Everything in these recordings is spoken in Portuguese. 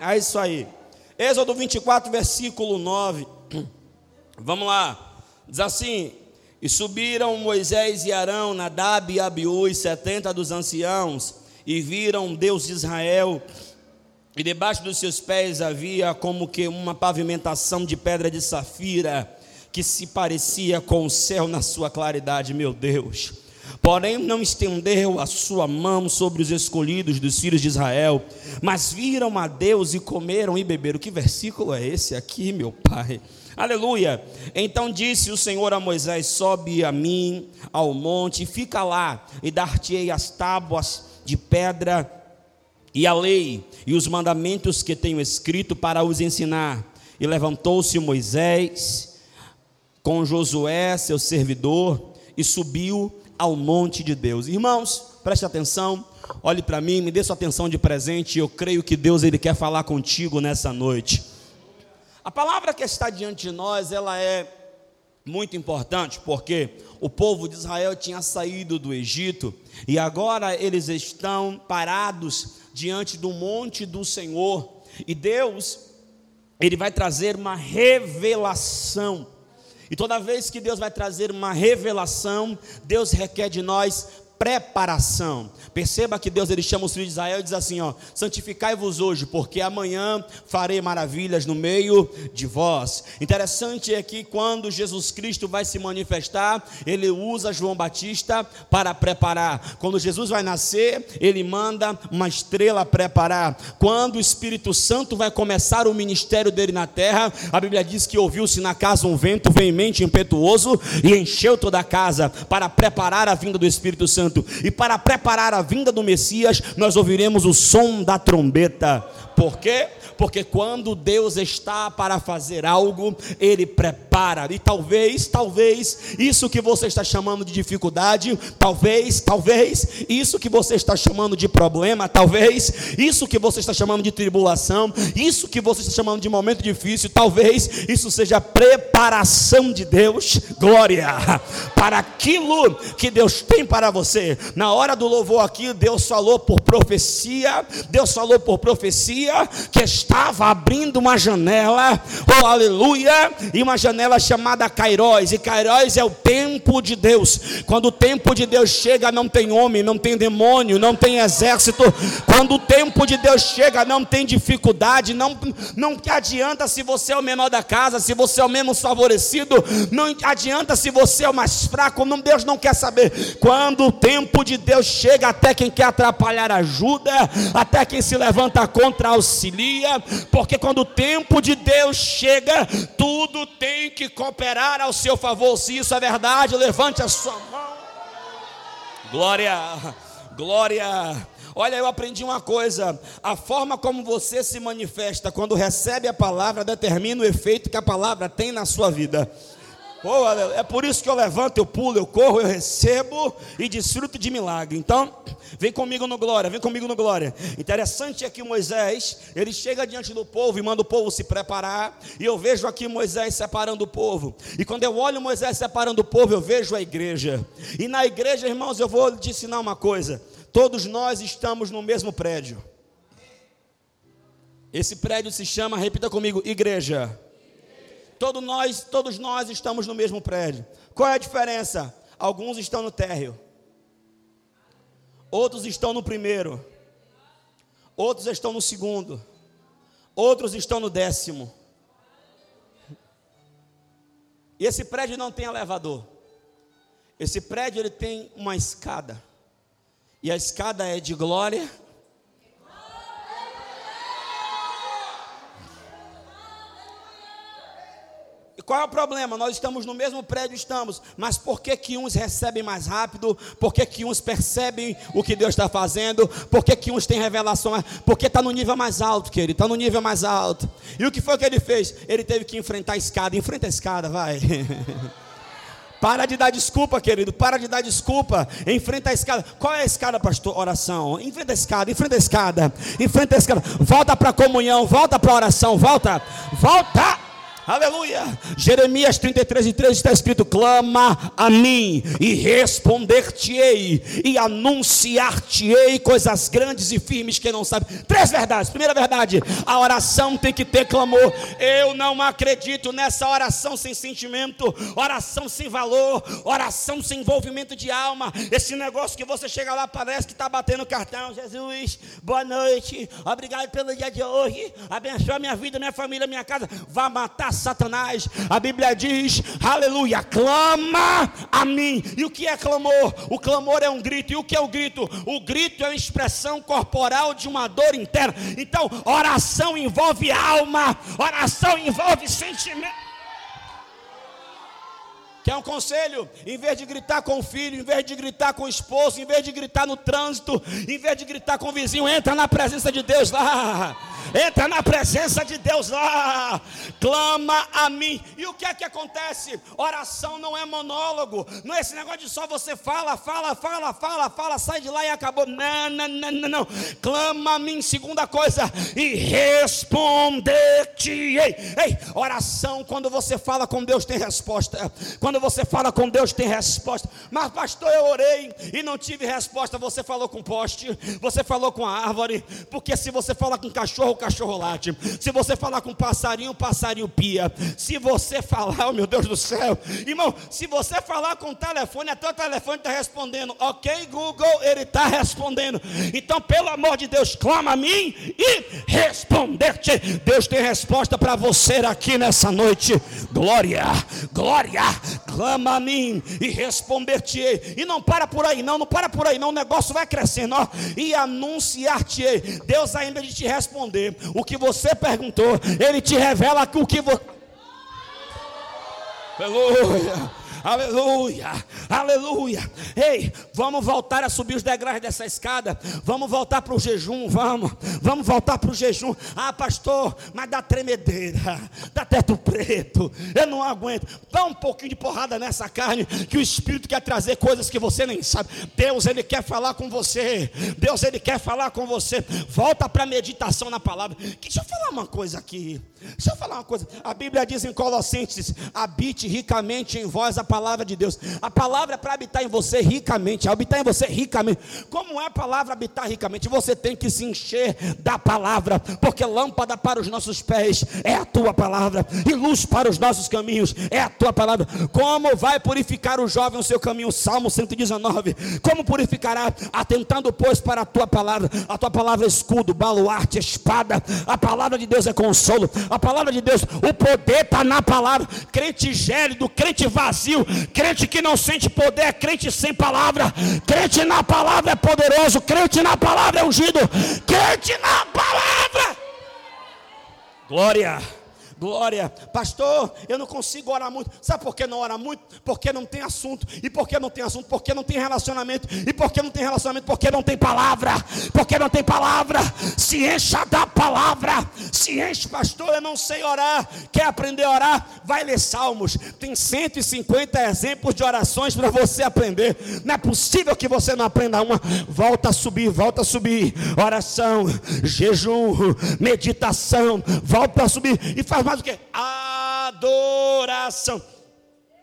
É isso aí. Êxodo 24, versículo 9. Vamos lá. Diz assim: E subiram Moisés e Arão, Nadab e Abiú, e setenta dos anciãos, e viram Deus de Israel, e debaixo dos seus pés havia como que uma pavimentação de pedra de safira, que se parecia com o céu na sua claridade, meu Deus. Porém, não estendeu a sua mão sobre os escolhidos dos filhos de Israel, mas viram a Deus e comeram e beberam. Que versículo é esse aqui, meu pai? Aleluia. Então disse o Senhor a Moisés: Sobe a mim ao monte, fica lá, e dar-te-ei as tábuas de pedra e a lei e os mandamentos que tenho escrito para os ensinar. E levantou-se Moisés com Josué, seu servidor, e subiu ao monte de Deus. Irmãos, preste atenção, olhe para mim, me dê sua atenção de presente. Eu creio que Deus ele quer falar contigo nessa noite. A palavra que está diante de nós, ela é muito importante, porque o povo de Israel tinha saído do Egito e agora eles estão parados diante do monte do Senhor. E Deus, ele vai trazer uma revelação e toda vez que Deus vai trazer uma revelação, Deus requer de nós preparação. Perceba que Deus ele chama os filhos de Israel e diz assim, ó: "Santificai-vos hoje, porque amanhã farei maravilhas no meio de vós". Interessante é que quando Jesus Cristo vai se manifestar, ele usa João Batista para preparar. Quando Jesus vai nascer, ele manda uma estrela preparar. Quando o Espírito Santo vai começar o ministério dele na terra, a Bíblia diz que ouviu-se na casa um vento veemente, impetuoso e encheu toda a casa para preparar a vinda do Espírito Santo. Santo. E para preparar a vinda do Messias, nós ouviremos o som da trombeta. Por quê? Porque quando Deus está para fazer algo, Ele prepara. E talvez, talvez, isso que você está chamando de dificuldade, talvez, talvez, isso que você está chamando de problema, talvez, isso que você está chamando de tribulação, isso que você está chamando de momento difícil, talvez, isso seja preparação de Deus, glória, para aquilo que Deus tem para você. Na hora do louvor aqui, Deus falou por profecia, Deus falou por profecia que estava abrindo uma janela, oh aleluia, e uma janela chamada Cairóis, e Cairóis é o tempo de Deus. Quando o tempo de Deus chega, não tem homem, não tem demônio, não tem exército. Quando o tempo de Deus chega, não tem dificuldade, não, não adianta se você é o menor da casa, se você é o menos favorecido, não adianta se você é o mais fraco, não, Deus não quer saber. Quando o tempo de Deus chega, até quem quer atrapalhar ajuda, até quem se levanta contra auxilia, porque quando o tempo de Deus chega, tudo tem que cooperar ao seu favor. Se isso é verdade, levante a sua mão. Glória, glória. Olha, eu aprendi uma coisa: a forma como você se manifesta quando recebe a palavra determina o efeito que a palavra tem na sua vida. Oh, é por isso que eu levanto, eu pulo, eu corro, eu recebo e desfruto de milagre. Então, vem comigo no glória, vem comigo no glória. Interessante é que Moisés, ele chega diante do povo e manda o povo se preparar. E eu vejo aqui Moisés separando o povo. E quando eu olho Moisés separando o povo, eu vejo a igreja. E na igreja, irmãos, eu vou te ensinar uma coisa. Todos nós estamos no mesmo prédio. Esse prédio se chama, repita comigo, igreja. Todos nós, todos nós estamos no mesmo prédio. Qual é a diferença? Alguns estão no térreo. Outros estão no primeiro. Outros estão no segundo. Outros estão no décimo. E esse prédio não tem elevador. Esse prédio ele tem uma escada. E a escada é de glória Qual é o problema? Nós estamos no mesmo prédio, estamos, mas por que, que uns recebem mais rápido? Por que, que uns percebem o que Deus está fazendo? Por que, que uns têm revelação? Porque está no nível mais alto, querido, está no nível mais alto. E o que foi que ele fez? Ele teve que enfrentar a escada. Enfrenta a escada, vai. Para de dar desculpa, querido. Para de dar desculpa. Enfrenta a escada. Qual é a escada, pastor? Oração. Enfrenta a escada. Enfrenta a escada. Enfrenta a escada. Volta para a comunhão. Volta para a oração. Volta. Volta. Aleluia. Jeremias 33 e 3 está escrito: clama a mim e responder-te-ei e anunciar-te-ei coisas grandes e firmes que não sabe. Três verdades. Primeira verdade: a oração tem que ter clamor. Eu não acredito nessa oração sem sentimento, oração sem valor, oração sem envolvimento de alma. Esse negócio que você chega lá parece que está batendo cartão. Jesus, boa noite, obrigado pelo dia de hoje. Abençoa minha vida, minha família, minha casa. Vá matar Satanás. A Bíblia diz, aleluia, clama a mim. E o que é clamor? O clamor é um grito. E o que é o grito? O grito é uma expressão corporal de uma dor interna. Então, oração envolve alma, oração envolve sentimento. Quer um conselho? Em vez de gritar com o filho, em vez de gritar com o esposo, em vez de gritar no trânsito, em vez de gritar com o vizinho, entra na presença de Deus lá. Entra na presença de Deus lá. Clama a mim. E o que é que acontece? Oração não é monólogo. Não é esse negócio de só você fala, fala, fala, fala, fala, sai de lá e acabou. Não, não, não, não. não. Clama a mim. Segunda coisa. E responder-te. Ei, ei, oração, quando você fala com Deus, tem resposta. Quando quando você fala com Deus, tem resposta. Mas, pastor, eu orei e não tive resposta. Você falou com poste, você falou com a árvore. Porque se você fala com cachorro, o cachorro late. Se você falar com passarinho, o passarinho pia. Se você falar, oh meu Deus do céu, irmão, se você falar com o telefone, até o telefone está respondendo. Ok, Google, ele está respondendo. Então, pelo amor de Deus, clama a mim e responder-te. Deus tem resposta para você aqui nessa noite. Glória, glória, clama a mim e responder-te-ei. E não para por aí, não, não para por aí, não. O negócio vai crescendo, ó. E anunciar-te-ei. Deus, ainda de te responder o que você perguntou, Ele te revela o que você. Aleluia. Aleluia, aleluia. Ei, vamos voltar a subir os degraus dessa escada. Vamos voltar para o jejum, vamos. Vamos voltar para o jejum. Ah, pastor, mas dá tremedeira, dá teto preto. Eu não aguento. Dá um pouquinho de porrada nessa carne, que o Espírito quer trazer coisas que você nem sabe. Deus, Ele quer falar com você. Deus, Ele quer falar com você. Volta para a meditação na palavra. Deixa eu falar uma coisa aqui. Deixa eu falar uma coisa. A Bíblia diz em Colossenses: habite ricamente em vós a palavra de Deus. A palavra é para habitar em você ricamente, habitar em você ricamente. Como é a palavra habitar ricamente? Você tem que se encher da palavra, porque lâmpada para os nossos pés é a tua palavra, e luz para os nossos caminhos é a tua palavra. Como vai purificar o jovem o seu caminho? Salmo 119. Como purificará? Atentando, pois, para a tua palavra. A tua palavra é escudo, baluarte, espada. A palavra de Deus é consolo. A palavra de Deus, o poder está na palavra. Crente gélido, crente vazio Crente que não sente poder é crente sem palavra. Crente na palavra é poderoso. Crente na palavra é ungido. Crente na palavra. Glória. Glória, pastor, eu não consigo orar muito. Sabe por que não ora muito? Porque não tem assunto. E por que não tem assunto? Porque não tem relacionamento. E por que não tem relacionamento? Porque não tem palavra. Porque não tem palavra. Se encha da palavra. Se enche, pastor, eu não sei orar. Quer aprender a orar? Vai ler Salmos. Tem 150 exemplos de orações para você aprender. Não é possível que você não aprenda uma. Volta a subir, volta a subir. Oração, jejum, meditação. Volta a subir e faz mais o que? Adoração.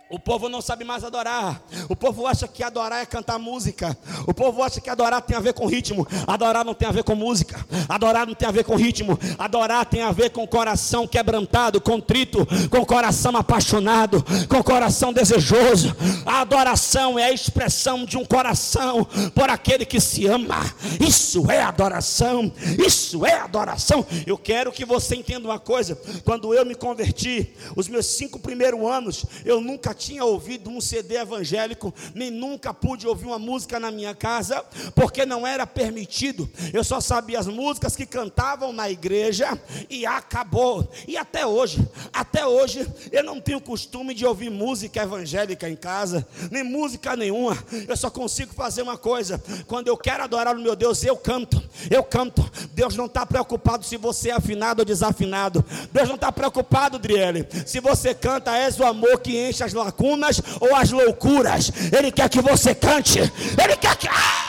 O povo não sabe mais adorar. O povo acha que adorar é cantar música. O povo acha que adorar tem a ver com ritmo. Adorar não tem a ver com música. Adorar não tem a ver com ritmo. Adorar tem a ver com coração quebrantado, contrito, com coração apaixonado, com coração desejoso. A adoração é a expressão de um coração por aquele que se ama. Isso é adoração. Isso é adoração. Eu quero que você entenda uma coisa. Quando eu me converti, os meus cinco primeiros anos, eu nunca tinha ouvido um CD evangélico, nem nunca pude ouvir uma música na minha casa, porque não era permitido. Eu só sabia as músicas que cantavam na igreja e acabou. E até hoje, até hoje, eu não tenho costume de ouvir música evangélica em casa, nem música nenhuma. Eu só consigo fazer uma coisa: quando eu quero adorar o meu Deus, eu canto, eu canto. Deus não está preocupado se você é afinado ou desafinado. Deus não está preocupado, Driele. Se você canta, és o amor que enche as lacunas ou as loucuras. Ele quer que você cante. Ele quer que. Ah!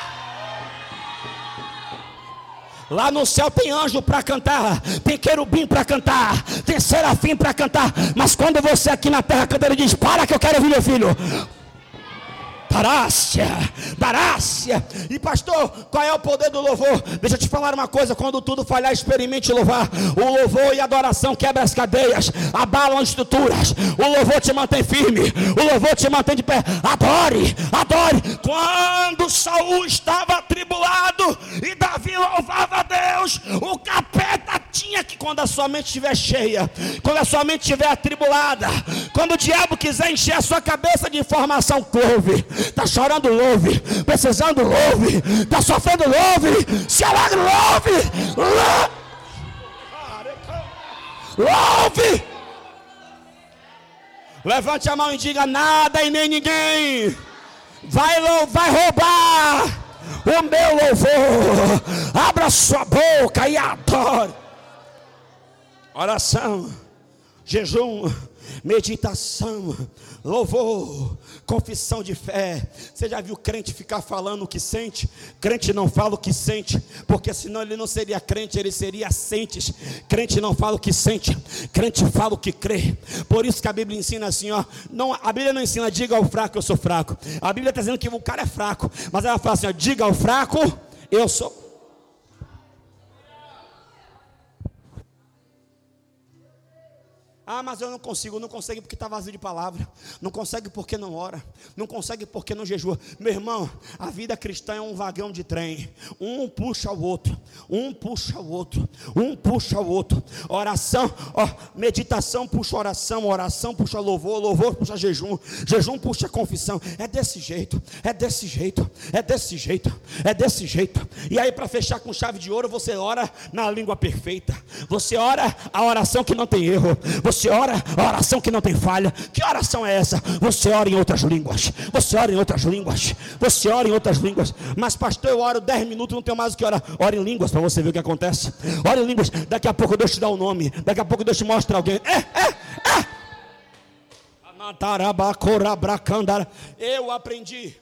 Lá no céu tem anjo para cantar, tem querubim para cantar, tem serafim para cantar. Mas quando você aqui na terra canta, ele diz: Para que eu quero ouvir meu filho. Parácia, parácia. E pastor, qual é o poder do louvor? Deixa eu te falar uma coisa: quando tudo falhar, experimente louvar. O louvor e a adoração quebra as cadeias, abalam as estruturas. O louvor te mantém firme, o louvor te mantém de pé. Adore, adore. Quando Saul estava atribulado e Davi louvava a Deus, o capeta tinha que, quando a sua mente estiver cheia, quando a sua mente estiver atribulada, quando o diabo quiser encher a sua cabeça de informação, louve Está chorando, louve. Precisando, louve. Está sofrendo, louve. Se alegre, louve. Louve. Levante a mão e diga nada e nem ninguém. Vai, vai roubar o meu louvor. Abra sua boca e adore. Oração, jejum, meditação, louvor, confissão de fé. Você já viu crente ficar falando o que sente? Crente não fala o que sente, porque senão ele não seria crente, ele seria sentes. Crente não fala o que sente, crente fala o que crê. Por isso que a Bíblia ensina assim, ó, não, a Bíblia não ensina diga ao fraco eu sou fraco. A Bíblia está dizendo que o cara é fraco, mas ela fala assim, ó, diga ao fraco eu sou Ah, mas eu não consigo, não consegue porque está vazio de palavra, não consegue porque não ora, não consegue porque não jejua. Meu irmão, a vida cristã é um vagão de trem, um puxa o outro, um puxa o outro, um puxa o outro. Oração, ó, meditação puxa oração, oração puxa louvor, louvor puxa jejum, jejum puxa confissão. É desse jeito, é desse jeito, é desse jeito, é desse jeito. E aí, para fechar com chave de ouro, você ora na língua perfeita, você ora a oração que não tem erro. Você você ora a oração que não tem falha. Que oração é essa? Você ora em outras línguas. Você ora em outras línguas. Você ora em outras línguas. Mas, pastor, eu oro 10 minutos, não tenho mais o que orar. Ora em línguas para você ver o que acontece. Ora em línguas. Daqui a pouco Deus te dá o um nome. Daqui a pouco Deus te mostra alguém. É, é, é. Eu aprendi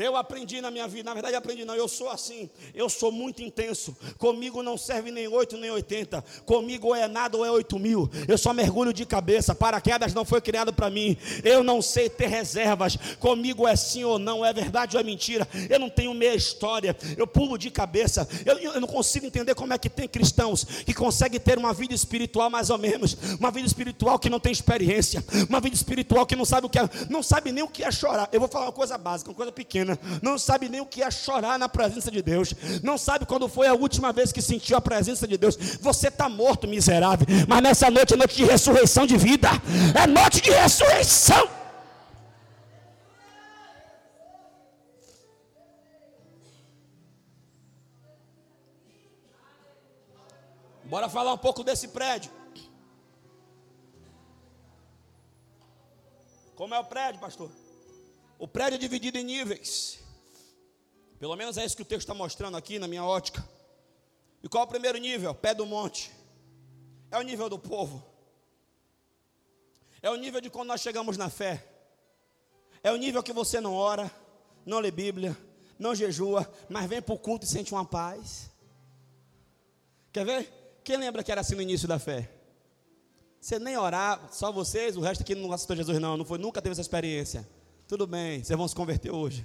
eu aprendi na minha vida, na verdade aprendi não, eu sou assim, eu sou muito intenso. Comigo não serve nem 8 nem 80. Comigo ou é nada ou é 8 mil. Eu só mergulho de cabeça. Paraquedas não foi criado para mim. Eu não sei ter reservas. Comigo é sim ou não, é verdade ou é mentira. Eu não tenho meia história. Eu pulo de cabeça. Eu, eu não consigo entender como é que tem cristãos que conseguem ter uma vida espiritual mais ou menos, uma vida espiritual que não tem experiência, uma vida espiritual que não sabe o que é, não sabe nem o que é chorar. Eu vou falar uma coisa básica, uma coisa pequena não sabe nem o que é chorar na presença de Deus, não sabe quando foi a última vez que sentiu a presença de Deus. Você está morto, miserável, mas nessa noite é noite de ressurreição de vida, é noite de ressurreição. Bora falar um pouco desse prédio. Como é o prédio, pastor? O prédio é dividido em níveis. Pelo menos é isso que o texto está mostrando aqui na minha ótica. E qual é o primeiro nível? Pé do monte. É o nível do povo. É o nível de quando nós chegamos na fé. É o nível que você não ora, não lê Bíblia, não jejua, mas vem para o culto e sente uma paz. Quer ver? Quem lembra que era assim no início da fé? Você nem orar, só vocês, o resto aqui não aceitou Jesus, não, não foi, nunca teve essa experiência. Tudo bem, vocês vão se converter hoje.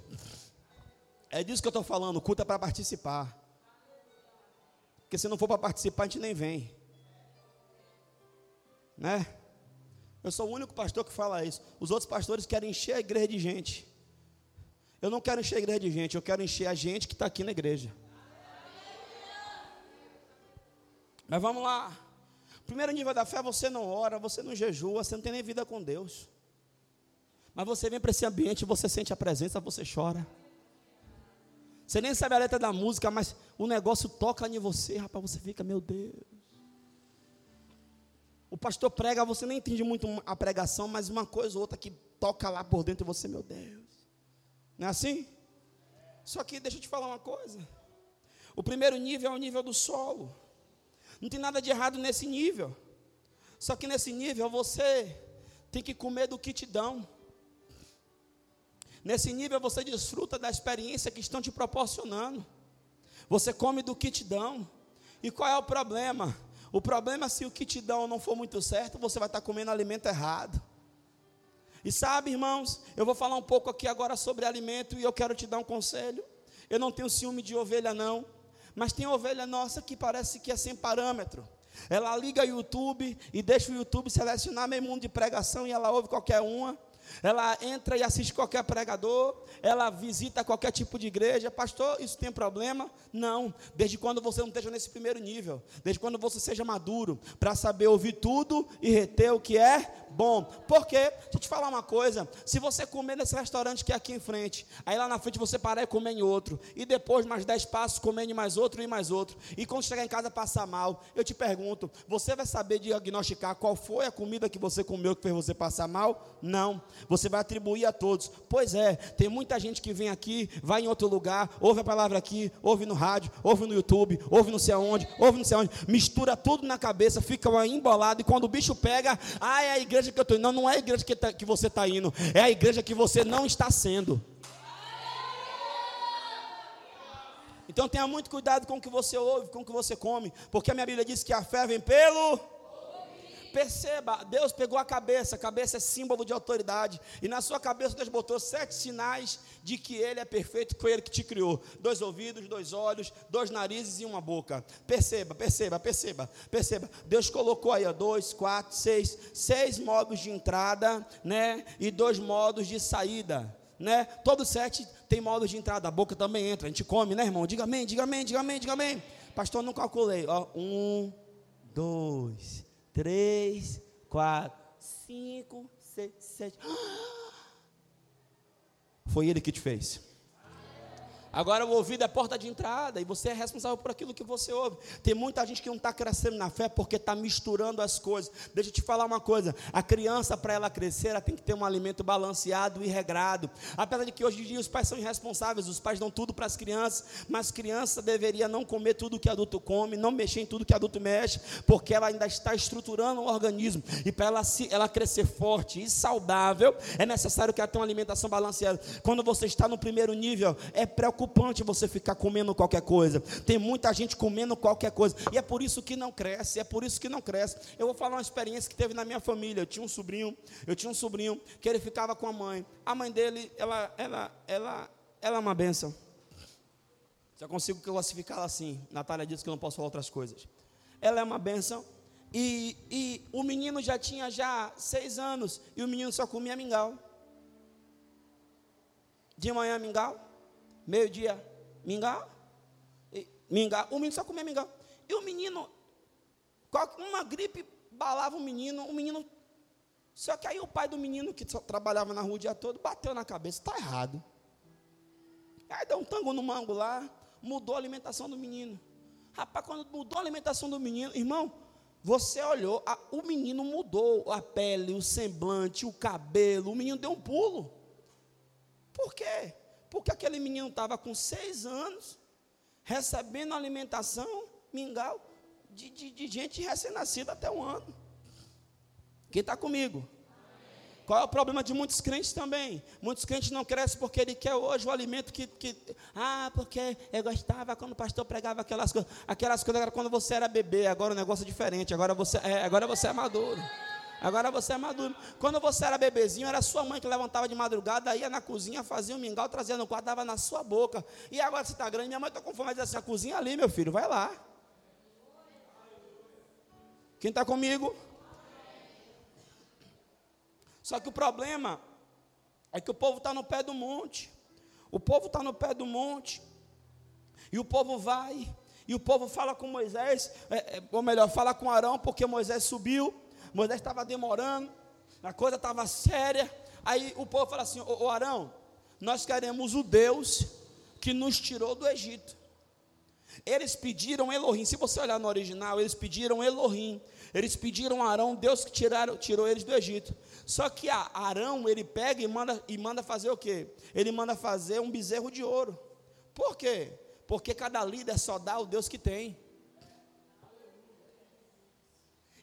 É disso que eu estou falando, o culto é para participar. Porque se não for para participar, a gente nem vem. Né? Eu sou o único pastor que fala isso. Os outros pastores querem encher a igreja de gente. Eu não quero encher a igreja de gente, eu quero encher a gente que está aqui na igreja. Mas vamos lá. Primeiro nível da fé, você não ora, você não jejua, você não tem nem vida com Deus. Mas você vem para esse ambiente, você sente a presença, você chora. Você nem sabe a letra da música, mas o negócio toca em você, rapaz, você fica, meu Deus. O pastor prega, você nem entende muito a pregação, mas uma coisa ou outra que toca lá por dentro de você, meu Deus. Não é assim? Só que deixa eu te falar uma coisa. O primeiro nível é o nível do solo. Não tem nada de errado nesse nível. Só que nesse nível você tem que comer do que te dão. Nesse nível você desfruta da experiência que estão te proporcionando. Você come do que te dão. E qual é o problema? O problema é se o que te dão não for muito certo, você vai estar comendo alimento errado. E sabe, irmãos, eu vou falar um pouco aqui agora sobre alimento e eu quero te dar um conselho. Eu não tenho ciúme de ovelha, não, mas tem ovelha nossa que parece que é sem parâmetro. Ela liga o YouTube e deixa o YouTube selecionar meio mundo de pregação e ela ouve qualquer uma. Ela entra e assiste qualquer pregador, ela visita qualquer tipo de igreja. Pastor, isso tem problema? Não. Desde quando você não esteja nesse primeiro nível, desde quando você seja maduro, para saber ouvir tudo e reter o que é bom. Porque, deixa eu te falar uma coisa: se você comer nesse restaurante que é aqui em frente, aí lá na frente você parar e comer em outro, e depois mais dez passos comer em mais outro e mais outro, e quando chegar em casa passar mal, eu te pergunto: você vai saber diagnosticar qual foi a comida que você comeu que fez você passar mal? Não. Você vai atribuir a todos. Pois é, tem muita gente que vem aqui, vai em outro lugar, ouve a palavra aqui, ouve no rádio, ouve no YouTube, ouve não sei aonde, ouve não sei aonde, mistura tudo na cabeça, fica embolado, e quando o bicho pega, ah, é a igreja que eu estou indo. Não, não é a igreja que, tá, que você está indo, é a igreja que você não está sendo. Então tenha muito cuidado com o que você ouve, com o que você come, porque a minha Bíblia diz que a fé vem pelo Perceba, Deus pegou a cabeça, a cabeça é símbolo de autoridade, e na sua cabeça Deus botou sete sinais de que Ele é perfeito, foi Ele que te criou: dois ouvidos, dois olhos, dois narizes e uma boca. Perceba, perceba, perceba, perceba. Deus colocou aí ó, dois, quatro, seis, seis modos de entrada, né? E dois modos de saída. Né? Todos sete tem modos de entrada, a boca também entra, a gente come, né, irmão? Diga amém, diga amém, diga amém, diga amém. Pastor, não calculei. Ó, um, dois, três, quatro, cinco, seis, sete. Foi Ele que te fez. Agora o ouvido é porta de entrada e você é responsável por aquilo que você ouve. Tem muita gente que não está crescendo na fé porque está misturando as coisas. Deixa eu te falar uma coisa: a criança, para ela crescer, ela tem que ter um alimento balanceado e regrado. Apesar de que hoje em dia os pais são irresponsáveis, os pais dão tudo para as crianças, mas criança deveria não comer tudo que adulto come, não mexer em tudo que adulto mexe, porque ela ainda está estruturando o organismo. E para ela, ela crescer forte e saudável, é necessário que ela tenha uma alimentação balanceada. Quando você está no primeiro nível, é preocupante preocupante você ficar comendo qualquer coisa. Tem muita gente comendo qualquer coisa. E é por isso que não cresce, é por isso que não cresce. Eu vou falar uma experiência que teve na minha família. Eu tinha um sobrinho, eu tinha um sobrinho que ele ficava com a mãe. A mãe dele, ela, ela, ela, ela é uma benção. Já consigo classificá-la assim. Natália disse que eu não posso falar outras coisas. Ela é uma benção. E, e o menino já tinha já seis anos e o menino só comia mingau. De manhã mingau, meio-dia, mingau. Mingau. O menino só comia mingau. E o menino, uma gripe balava o menino, o menino. Só que aí o pai do menino, que trabalhava na rua o dia todo, bateu na cabeça, está errado. Aí deu um tango no mango lá, mudou a alimentação do menino. Rapaz, quando mudou a alimentação do menino, irmão, você olhou, a, o menino mudou a pele, o semblante, o cabelo, o menino deu um pulo. Por quê? Porque aquele menino estava com seis anos, recebendo alimentação, mingau, de, de, de gente recém-nascida até um ano. Quem está comigo? Qual é o problema de muitos crentes também? Muitos crentes não crescem porque ele quer hoje o alimento que, que. Ah, porque eu gostava quando o pastor pregava aquelas coisas. Aquelas coisas era quando você era bebê, agora o negócio é diferente. Agora você é, agora você é maduro. Agora você é maduro. Quando você era bebezinho, era sua mãe que levantava de madrugada, ia na cozinha, fazia um mingau, trazia no quarto, dava na sua boca. E agora você está grande, minha mãe está com fome, mas assim, a cozinha ali, meu filho, vai lá. Quem está comigo? Só que o problema é que o povo está no pé do monte. O povo está no pé do monte. E o povo vai. E o povo fala com Moisés, é, é, ou melhor, fala com Arão, porque Moisés subiu Moisés estava demorando, a coisa estava séria. Aí o povo fala assim: Ô Arão, nós queremos o Deus que nos tirou do Egito. Eles pediram Elohim. Se você olhar no original, eles pediram Elohim. Eles pediram Arão, Deus que tiraram, tirou eles do Egito. Só que Arão, ele pega e manda, e manda fazer o quê? Ele manda fazer um bezerro de ouro. Por quê? Porque cada líder só dá o Deus que tem.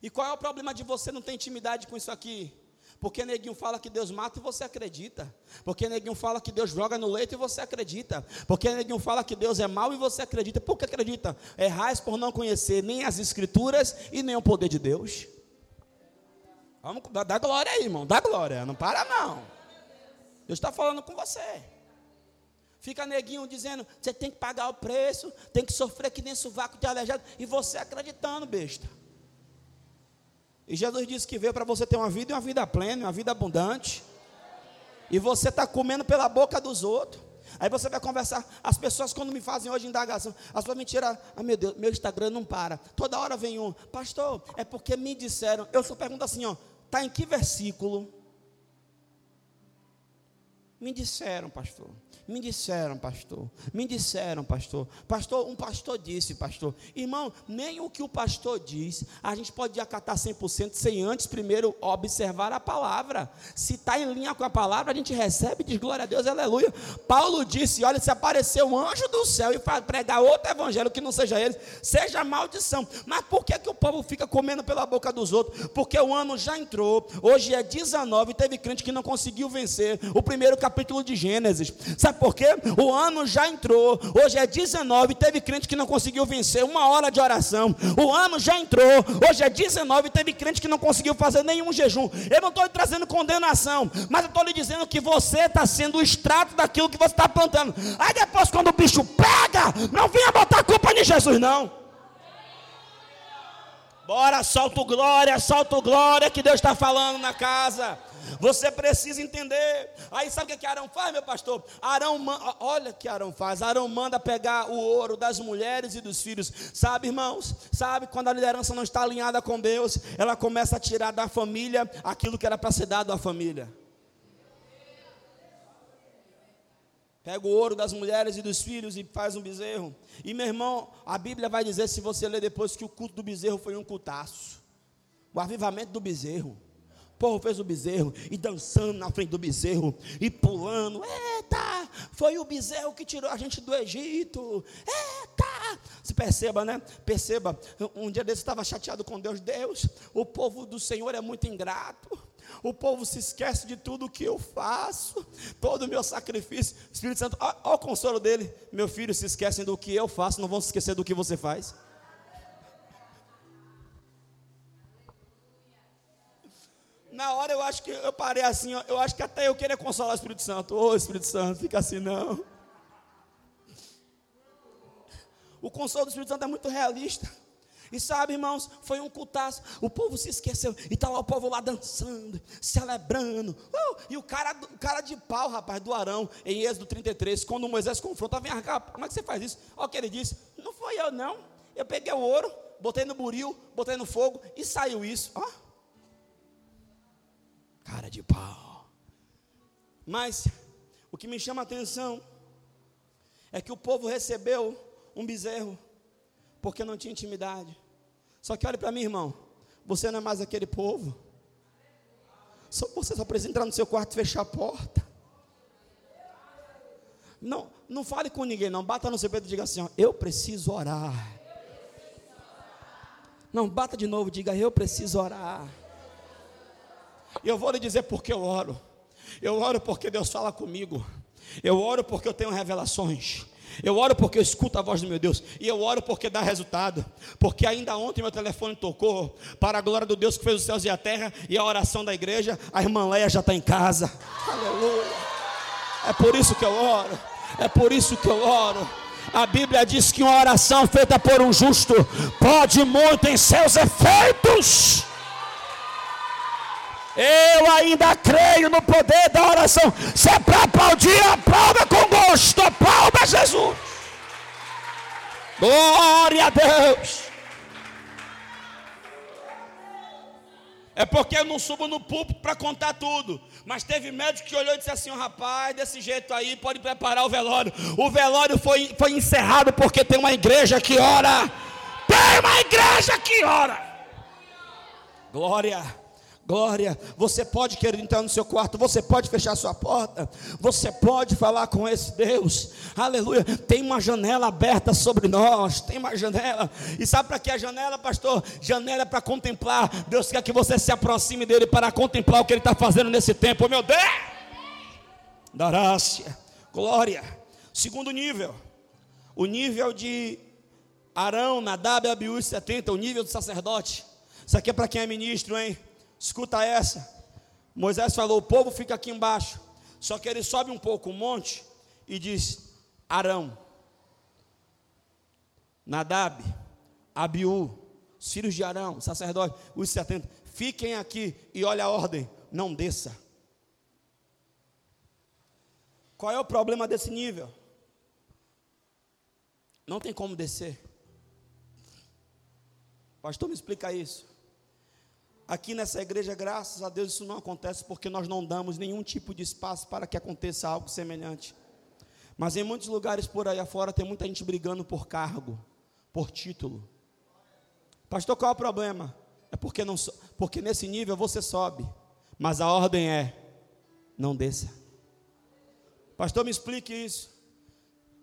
E qual é o problema de você não ter intimidade com isso aqui? Porque neguinho fala que Deus mata e você acredita. Porque neguinho fala que Deus joga no leito e você acredita. Porque neguinho fala que Deus é mau e você acredita. Por que acredita? Errais por não conhecer nem as escrituras e nem o poder de Deus. Vamos dar glória aí, irmão. Dá glória. Não para não. Deus está falando com você. Fica neguinho dizendo, você tem que pagar o preço, tem que sofrer que nem sovaco de aleijado. E você acreditando, besta. E Jesus disse que veio para você ter uma vida e uma vida plena, uma vida abundante. E você está comendo pela boca dos outros. Aí você vai conversar. As pessoas, quando me fazem hoje indagação, as pessoas me tiram. Ah, meu Deus, meu Instagram não para. Toda hora vem um, pastor, é porque me disseram. Eu só pergunto assim: ó, está em que versículo? Me disseram, pastor. Me disseram, pastor. Me disseram, pastor. Pastor, um pastor disse, pastor. Irmão, nem o que o pastor diz, a gente pode acatar 100% sem antes primeiro observar a palavra. Se está em linha com a palavra, a gente recebe, diz glória a Deus, aleluia. Paulo disse: olha, se aparecer um anjo do céu e pregar outro evangelho que não seja ele, seja maldição. Mas por que, que o povo fica comendo pela boca dos outros? Porque o ano já entrou, hoje é 19, teve crente que não conseguiu vencer o primeiro capítulo de Gênesis. Sabe Sabe por quê? O ano já entrou, hoje é 19, teve crente que não conseguiu vencer uma hora de oração. O ano já entrou, hoje é 19, teve crente que não conseguiu fazer nenhum jejum. Eu não estou lhe trazendo condenação, mas eu estou lhe dizendo que você está sendo o extrato daquilo que você está plantando. Aí depois, quando o bicho pega, não venha botar culpa em Jesus, não. Bora, solta glória, solta glória que Deus está falando na casa. Você precisa entender. Aí sabe o que Arão faz, meu pastor? Arão, olha o que Arão faz. Arão manda pegar o ouro das mulheres e dos filhos. Sabe, irmãos? Sabe quando a liderança não está alinhada com Deus, ela começa a tirar da família aquilo que era para ser dado à família. Pega o ouro das mulheres e dos filhos e faz um bezerro. E meu irmão, a Bíblia vai dizer, se você ler depois, que o culto do bezerro foi um cultaço. O avivamento do bezerro povo fez o bezerro e dançando na frente do bezerro e pulando. Eita! Foi o bezerro que tirou a gente do Egito. Eita! Se perceba, né? Perceba. Um dia desse estava chateado com Deus. Deus, o povo do Senhor é muito ingrato. O povo se esquece de tudo que eu faço, todo o meu sacrifício. Espírito Santo, olha o consolo dele. Meu filho, se esquecem do que eu faço, não vão se esquecer do que você faz. Na hora eu acho que eu parei assim, eu acho que até eu queria consolar o Espírito Santo. Ô oh, Espírito Santo, fica assim não. O consolo do Espírito Santo é muito realista. E sabe, irmãos, foi um cultaço. O povo se esqueceu. E estava o povo lá dançando, celebrando. Uh, e o cara, o cara de pau, rapaz, do Arão, em Êxodo 33, quando Moisés confronta, vem cá, como é que você faz isso? Olha o que ele disse: Não foi eu, não. Eu peguei o ouro, botei no buril, botei no fogo e saiu isso. Ó. Cara de pau. Mas o que me chama a atenção é que o povo recebeu um bezerro porque não tinha intimidade. Só que olhe para mim, irmão, você não é mais aquele povo. Só, você só precisa entrar no seu quarto e fechar a porta. Não, não fale com ninguém, não. Bata no seu peito e diga assim: ó, Eu preciso orar. Não, bata de novo, diga: Eu preciso orar. Eu vou lhe dizer porque eu oro. Eu oro porque Deus fala comigo. Eu oro porque eu tenho revelações. Eu oro porque eu escuto a voz do meu Deus. E eu oro porque dá resultado. Porque ainda ontem meu telefone tocou. Para a glória do Deus que fez os céus e a terra. E a oração da igreja. A irmã Leia já está em casa. Aleluia. É por isso que eu oro. É por isso que eu oro. A Bíblia diz que uma oração feita por um justo pode muito em seus efeitos. Eu ainda creio no poder da oração. Se é para aplaudir, aplauda com gosto. Aplauda Jesus. Glória a Deus. É porque eu não subo no púlpito para contar tudo. Mas teve médico que olhou e disse assim: oh, rapaz, desse jeito aí, pode preparar o velório. O velório foi, foi encerrado porque tem uma igreja que ora. Tem uma igreja que ora. Glória. Glória, você pode querer entrar no seu quarto, você pode fechar sua porta, você pode falar com esse Deus, aleluia. Tem uma janela aberta sobre nós, tem uma janela, e sabe para que a janela, pastor? Janela é para contemplar. Deus quer que você se aproxime dele para contemplar o que ele está fazendo nesse tempo, meu Deus, Darácia, glória. Segundo nível, o nível de Arão, Nadab, Abiú e 70, o nível do sacerdote. Isso aqui é para quem é ministro, hein? Escuta essa. Moisés falou: o povo fica aqui embaixo. Só que ele sobe um pouco o monte e diz: Arão, Nadab, Abiú, os filhos de Arão, sacerdote, os 70, fiquem aqui e olha a ordem, não desça. Qual é o problema desse nível? Não tem como descer. Pastor, me explica isso. Aqui nessa igreja, graças a Deus, isso não acontece porque nós não damos nenhum tipo de espaço para que aconteça algo semelhante. Mas em muitos lugares por aí afora tem muita gente brigando por cargo, por título. Pastor, qual é o problema? É porque, não, porque nesse nível você sobe, mas a ordem é: não desça. Pastor, me explique isso.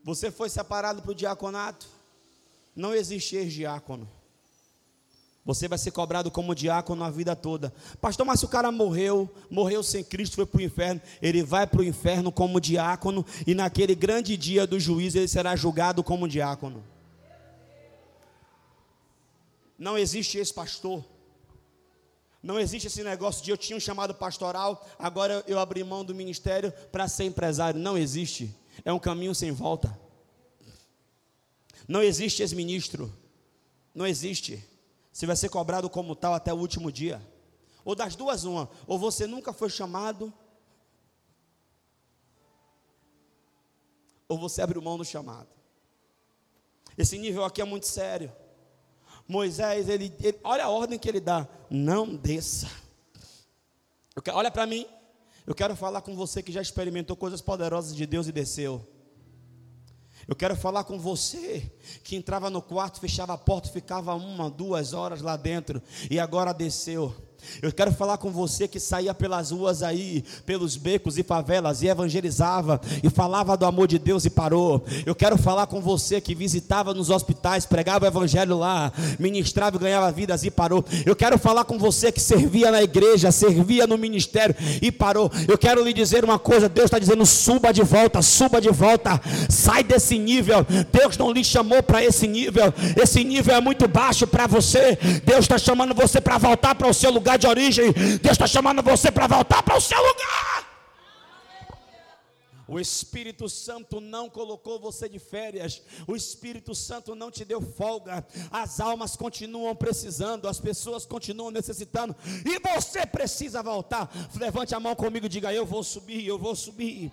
Você foi separado para o diaconato? Não existe ex-diácono. Você vai ser cobrado como diácono a vida toda. Pastor, mas se o cara morreu, morreu sem Cristo, foi para o inferno, ele vai para o inferno como diácono, e naquele grande dia do juízo ele será julgado como diácono. Não existe esse pastor. Não existe esse negócio de eu tinha um chamado pastoral, agora eu abri mão do ministério para ser empresário. Não existe. É um caminho sem volta. Não existe ex-ministro. Não existe. Você vai ser cobrado como tal até o último dia. Ou das duas, uma. Ou você nunca foi chamado, ou você abriu mão do chamado. Esse nível aqui é muito sério. Moisés, ele, ele olha a ordem que ele dá: não desça. Quero, olha para mim, eu quero falar com você que já experimentou coisas poderosas de Deus e desceu. Eu quero falar com você que entrava no quarto, fechava a porta, ficava uma, duas horas lá dentro e agora desceu. Eu quero falar com você que saía pelas ruas aí, pelos becos e favelas e evangelizava e falava do amor de Deus e parou. Eu quero falar com você que visitava nos hospitais, pregava o evangelho lá, ministrava e ganhava vidas e parou. Eu quero falar com você que servia na igreja, servia no ministério e parou. Eu quero lhe dizer uma coisa: Deus está dizendo, suba de volta, suba de volta, sai desse nível. Deus não lhe chamou para esse nível, esse nível é muito baixo para você. Deus está chamando você para voltar para o seu lugar lugar de origem. Deus está chamando você para voltar para o seu lugar. O Espírito Santo não colocou você de férias, o Espírito Santo não te deu folga, as almas continuam precisando, as pessoas continuam necessitando, e você precisa voltar. Levante a mão comigo e diga: Eu vou subir, eu vou subir.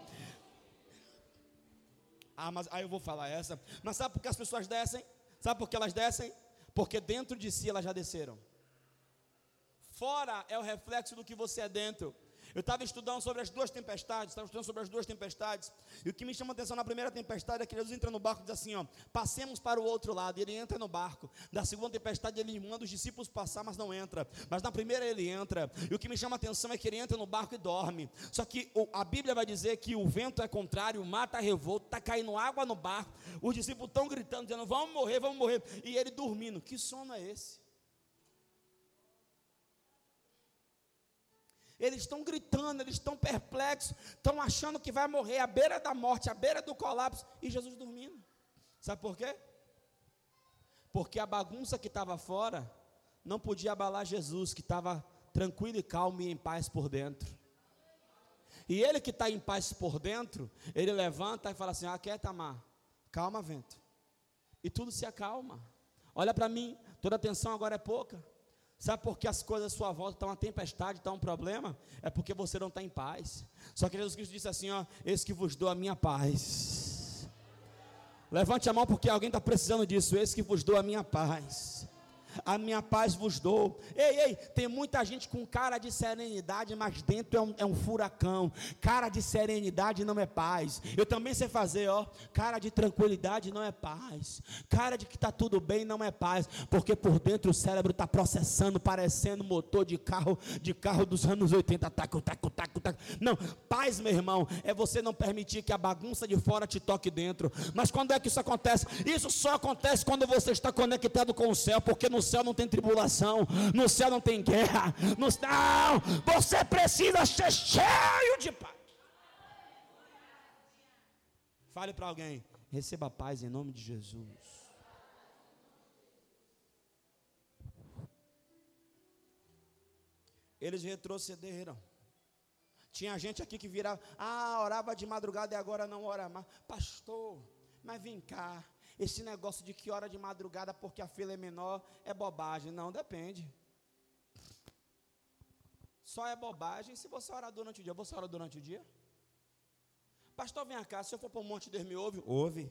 Ah, mas aí eu vou falar essa. Mas sabe por que as pessoas descem? Sabe por que elas descem? Porque dentro de si elas já desceram. Fora é o reflexo do que você é dentro. Eu estava estudando sobre as duas tempestades, estava estudando sobre as duas tempestades. E o que me chama a atenção na primeira tempestade é que Jesus entra no barco e diz assim: ó, passemos para o outro lado. E ele entra no barco. Na segunda tempestade, ele manda os discípulos passar, mas não entra. Mas na primeira ele entra. E o que me chama a atenção é que ele entra no barco e dorme. Só que a Bíblia vai dizer que o vento é contrário, o mar está revolto, está caindo água no barco. Os discípulos estão gritando, dizendo: vamos morrer, vamos morrer. E ele dormindo. Que sono é esse? Eles estão gritando, eles estão perplexos, estão achando que vai morrer à beira da morte, à beira do colapso, e Jesus dormindo. Sabe por quê? Porque a bagunça que estava fora não podia abalar Jesus, que estava tranquilo e calmo e em paz por dentro. E ele que está em paz por dentro, ele levanta e fala assim: Aquieta, mar, calma, vento. E tudo se acalma. Olha para mim, toda atenção agora é pouca. Sabe por que as coisas à sua volta estão uma tempestade, estão um problema? É porque você não está em paz. Só que Jesus Cristo disse assim: ó, eis que vos dou a minha paz. Levante a mão porque alguém está precisando disso. Eis que vos dou a minha paz. A minha paz vos dou. Ei, ei, tem muita gente com cara de serenidade, mas dentro é um, é um furacão. Cara de serenidade não é paz. Eu também sei fazer, ó. Cara de tranquilidade não é paz. Cara de que está tudo bem não é paz. Porque por dentro o cérebro está processando, parecendo motor de carro, de carro dos anos 80. Taco, taco, taco, taco. Não, paz, meu irmão, é você não permitir que a bagunça de fora te toque dentro. Mas quando é que isso acontece? Isso só acontece quando você está conectado com o céu, porque no céu não tem tribulação, no céu não tem guerra, no não, você precisa ser cheio de paz. Fale para alguém, receba paz em nome de Jesus. Eles retrocederam. Tinha gente aqui que virava, ah, orava de madrugada e agora não ora mais. Pastor, mas vem cá, esse negócio de que hora de madrugada porque a fila é menor é bobagem. Não, depende. Só é bobagem se você orar durante o dia. Você ora durante o dia? Pastor, vem cá, se eu for para o monte, Deus me ouve? Ouve.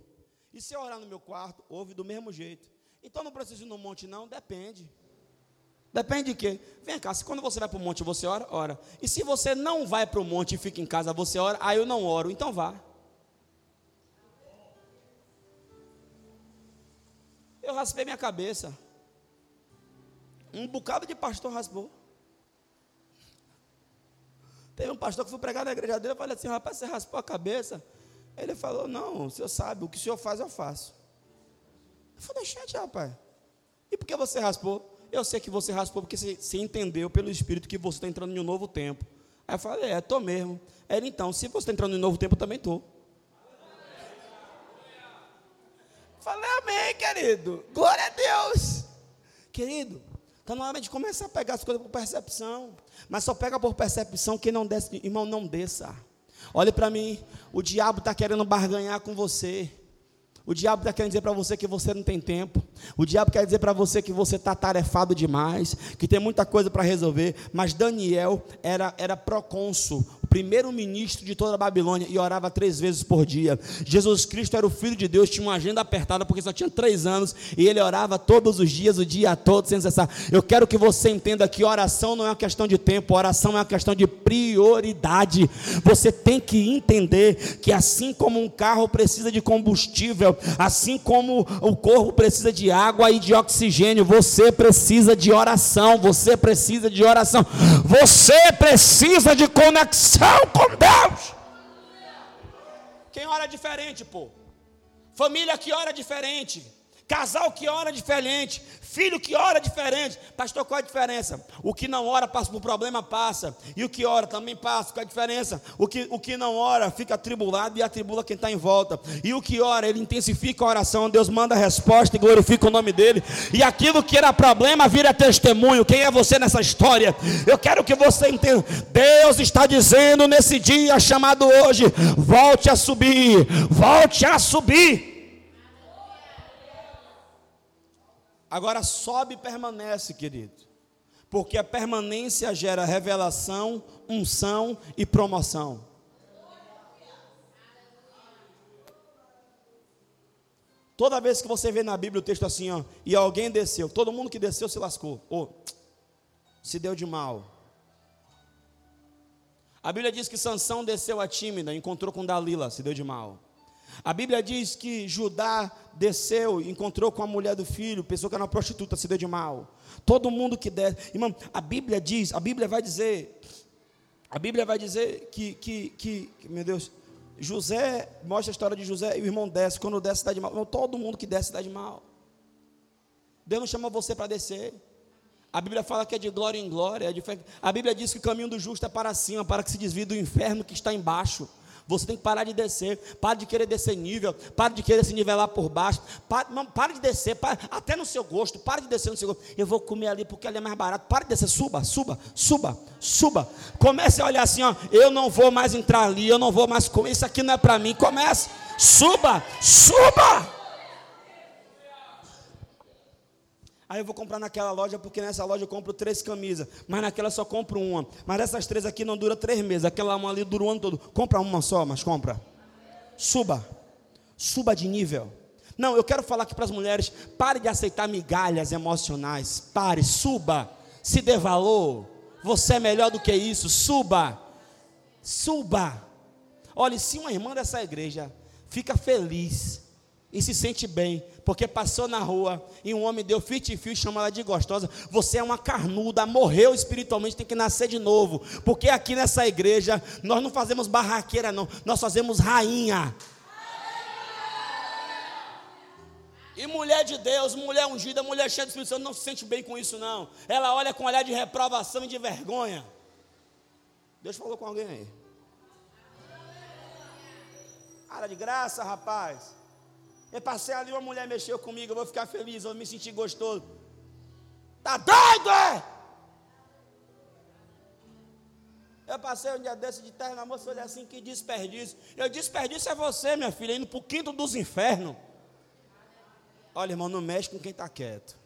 E se eu orar no meu quarto? Ouve do mesmo jeito. Então não preciso ir no monte, não? Depende. Depende de quê? Vem cá, se quando você vai para o monte, você ora? Ora. E se você não vai para o monte e fica em casa, você ora? Ah, eu não oro. Então vá. Eu raspei minha cabeça. Um bocado de pastor raspou. Teve um pastor que foi pregar na igreja dele, eu falei assim, rapaz, você raspou a cabeça? Ele falou, não, o senhor sabe, o que o senhor faz, eu faço. Eu falei, chat, rapaz. E por que você raspou? Eu sei que você raspou porque você entendeu pelo Espírito que você está entrando em um novo tempo. Aí eu falei, é, estou mesmo. Ele, então, se você está entrando em um novo tempo, eu também estou. Falei, amém, querido. Glória a Deus. Querido, está na hora de começar a pegar as coisas por percepção. Mas só pega por percepção quem não desce. Irmão, não desça. Olhe para mim. O diabo está querendo barganhar com você. O diabo está querendo dizer para você que você não tem tempo. O diabo quer dizer para você que você está tarefado demais, que tem muita coisa para resolver. Mas Daniel era, era procônsul, primeiro-ministro de toda a Babilônia, e orava três vezes por dia. Jesus Cristo era o Filho de Deus, tinha uma agenda apertada, porque só tinha três anos, e ele orava todos os dias, o dia todo, sem cessar. Eu quero que você entenda que oração não é uma questão de tempo, oração é uma questão de prioridade. Você tem que entender que assim como um carro precisa de combustível, assim como o corpo precisa de água e de oxigênio, você precisa de oração, você precisa de oração, você precisa de conexão relação com Deus. Quem ora diferente, pô? Família que ora diferente. Casal que ora diferente, filho que ora diferente. Pastor, qual é a diferença? O que não ora passa por problema, passa. E o que ora também passa. Qual é a diferença? O que, o que não ora fica atribulado e atribula quem está em volta. E o que ora, ele intensifica a oração. Deus manda a resposta e glorifica o nome dele. E aquilo que era problema vira testemunho. Quem é você nessa história? Eu quero que você entenda. Deus está dizendo nesse dia chamado hoje: volte a subir, volte a subir. Agora sobe e permanece, querido. Porque a permanência gera revelação, unção e promoção. Toda vez que você vê na Bíblia o texto assim, ó, e alguém desceu, todo mundo que desceu se lascou, ou se deu de mal. A Bíblia diz que Sansão desceu a tímida, encontrou com Dalila, se deu de mal. A Bíblia diz que Judá desceu, encontrou com a mulher do filho, pensou que era uma prostituta, se deu de mal. Todo mundo que desce, irmão, a Bíblia diz, a Bíblia vai dizer, a Bíblia vai dizer que, que, que, meu Deus, José, mostra a história de José e o irmão desce, quando desce dá de mal. Todo mundo que desce dá de mal. Deus não chamou você para descer. A Bíblia fala que é de glória em glória. É de... A Bíblia diz que o caminho do justo é para cima, para que se desvie do inferno que está embaixo. Você tem que parar de descer. Para de querer descer nível. Para de querer se nivelar por baixo. Para, não, para de descer. Para, até no seu gosto. Para de descer no seu gosto. Eu vou comer ali porque ali é mais barato. Para de descer. Suba, suba, suba, suba. Comece a olhar assim, ó. Eu não vou mais entrar ali. Eu não vou mais comer. Isso aqui não é para mim. Comece. Suba, suba. Aí eu vou comprar naquela loja, porque nessa loja eu compro três camisas, mas naquela só compro uma. Mas essas três aqui não dura três meses, aquela uma ali dura o ano todo. Compra uma só, mas compra. Suba. Suba de nível. Não, eu quero falar aqui para as mulheres: pare de aceitar migalhas emocionais. Pare, suba, se dê valor. Você é melhor do que isso. Suba, suba. Olhe, se uma irmã dessa igreja fica feliz e se sente bem, porque passou na rua e um homem deu fio e chama ela de gostosa, você é uma carnuda, morreu espiritualmente, tem que nascer de novo, porque aqui nessa igreja nós não fazemos barraqueira, não, nós fazemos rainha. E mulher de Deus, mulher ungida, mulher cheia do Espírito Santo, não se sente bem com isso, não. Ela olha com olhar de reprovação e de vergonha. Deus falou com alguém aí. Cara de graça, rapaz. Eu passei ali, uma mulher mexeu comigo, eu vou ficar feliz, eu vou me sentir gostoso. Tá doido, é? Eu passei um dia desse de terra na moça, olhei assim, que desperdício. Eu desperdício é você, minha filha, indo para o quinto dos infernos. Olha, irmão, não mexe com quem está quieto.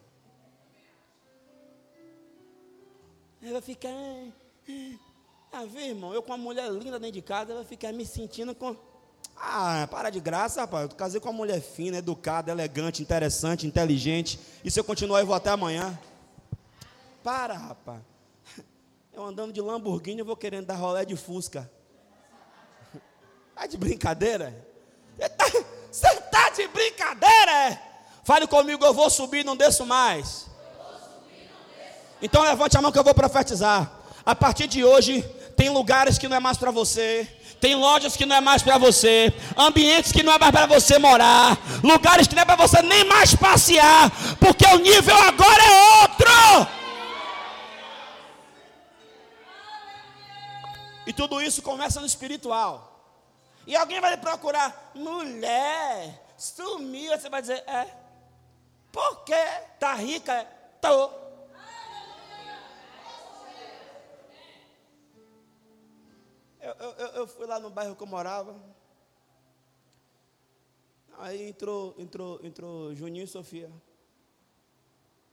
Ela vai ficar. Ah, vê, irmão, eu com uma mulher linda dentro de casa, ela vai ficar me sentindo com. Ah, para de graça, rapaz. Eu casei com uma mulher fina, educada, elegante, interessante, inteligente. E se eu continuar, eu vou até amanhã. Para, rapaz. Eu andando de Lamborghini, eu vou querendo dar rolé de Fusca. Tá de brincadeira? Você tá, tá de brincadeira? Fale comigo, eu vou subir, não desço mais. Então levante a mão que eu vou profetizar. A partir de hoje, tem lugares que não é mais para você. Tem lojas que não é mais para você, ambientes que não é mais para você morar, lugares que não é para você nem mais passear, porque o nível agora é outro. E tudo isso começa no espiritual. E alguém vai procurar, mulher, sumiu. Você vai dizer, é. Por que tá rica? Tô. Eu, eu, eu fui lá no bairro que eu morava. Aí entrou, entrou, entrou Juninho e Sofia.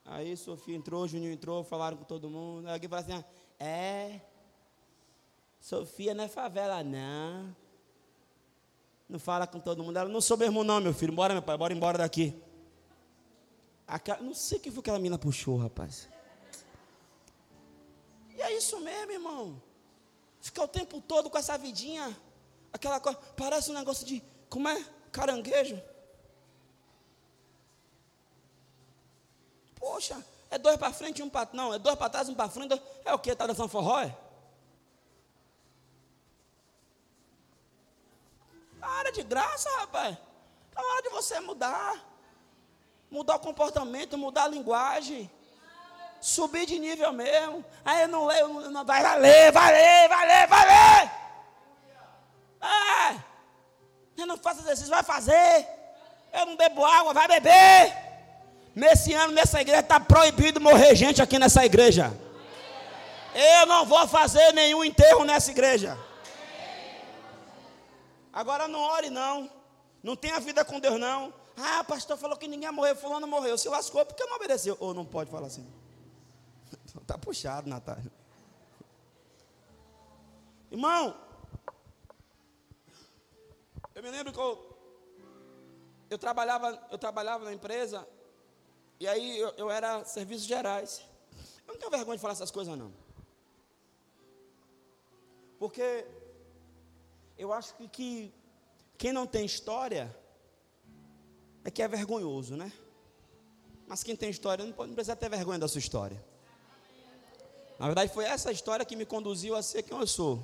Aí Sofia entrou, Juninho entrou, falaram com todo mundo. Aí alguém falou assim: é, Sofia não é favela, não. Não fala com todo mundo. Ela não sou mesmo, não, meu filho. Bora, meu pai, bora embora daqui. Aquela, não sei quem foi que aquela mina puxou, rapaz. E é isso mesmo, irmão. Ficar o tempo todo com essa vidinha. Aquela coisa. Parece um negócio de. Como é? Caranguejo. Poxa, é dois para frente um para. Não, é dois para trás, um para frente. É o que? Está dançando forró? É? Para de graça, rapaz. Está na hora de você mudar mudar o comportamento, mudar a linguagem, subir de nível mesmo. Aí eu não leio, não, não, vai, vai ler, vai ler, vai. É, eu não faço exercício, vai fazer. Eu não bebo água, vai beber. Nesse ano, nessa igreja, está proibido morrer gente aqui nessa igreja. Eu não vou fazer nenhum enterro nessa igreja. Agora não ore, não. Não tenha vida com Deus, não. Ah, pastor falou que ninguém morreu, fulano morreu. Se lascou porque não obedeceu. Ou não pode falar assim. Está puxado, Natália. Irmão, eu me lembro que eu, eu, trabalhava, eu trabalhava na empresa, e aí eu, eu era serviços gerais. Eu não tenho vergonha de falar essas coisas, não. Porque eu acho que, que quem não tem história é que é vergonhoso, né? Mas quem tem história não, pode, não precisa ter vergonha da sua história. Na verdade, foi essa história que me conduziu a ser quem eu sou.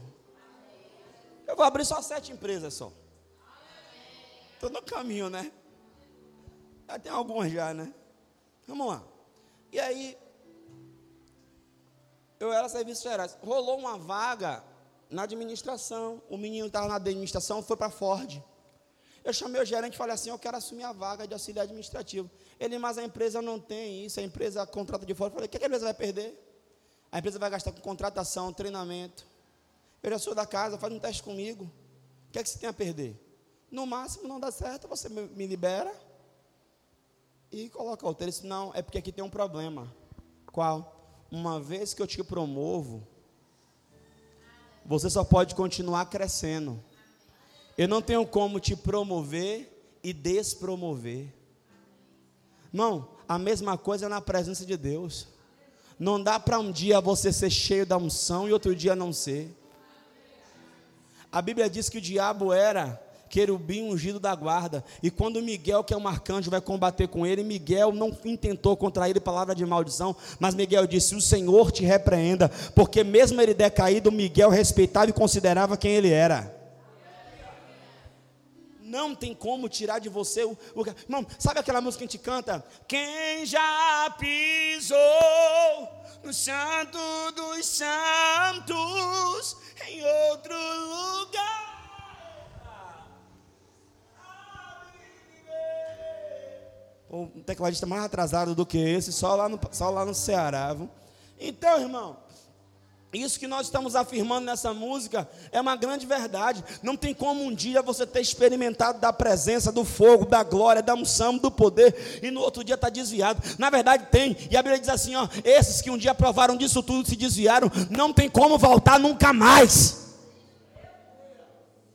Eu vou abrir só sete empresas só. Estou no caminho, né? Já tem algumas já, né? Vamos lá. E aí, eu era serviço gerais. Rolou uma vaga na administração. O menino estava na administração, foi para Ford. Eu chamei o gerente e falei assim: eu quero assumir a vaga de auxiliar administrativo. Ele, mas a empresa não tem isso, a empresa contrata de fora. Eu falei: o que a empresa vai perder? A empresa vai gastar com contratação, treinamento. Eu já sou da casa, faz um teste comigo. O que é que você tem a perder? No máximo, não dá certo, você me libera e coloca outro. Ele disse: não, é porque aqui tem um problema. Qual? Uma vez que eu te promovo, você só pode continuar crescendo. Eu não tenho como te promover e despromover. Irmão, a mesma coisa na presença de Deus. Não dá para um dia você ser cheio da unção e outro dia não ser. A Bíblia diz que o diabo era querubim ungido da guarda. E quando Miguel, que é um arcanjo, vai combater com ele, Miguel não intentou contra ele palavra de maldição, mas Miguel disse: O Senhor te repreenda, porque mesmo ele decaído, Miguel respeitava e considerava quem ele era. Não tem como tirar de você o, o. Irmão, sabe aquela música que a gente canta? Quem já pisou no santo dos santos em outro lugar? um tecladista mais atrasado do que esse, só lá no, só lá no Ceará. Viu? Então, irmão, isso que nós estamos afirmando nessa música é uma grande verdade. Não tem como um dia você ter experimentado da presença, do fogo, da glória, da unção, do poder, e no outro dia está desviado. Na verdade, tem. E a Bíblia diz assim: ó, esses que um dia provaram disso tudo se desviaram, não tem como voltar nunca mais.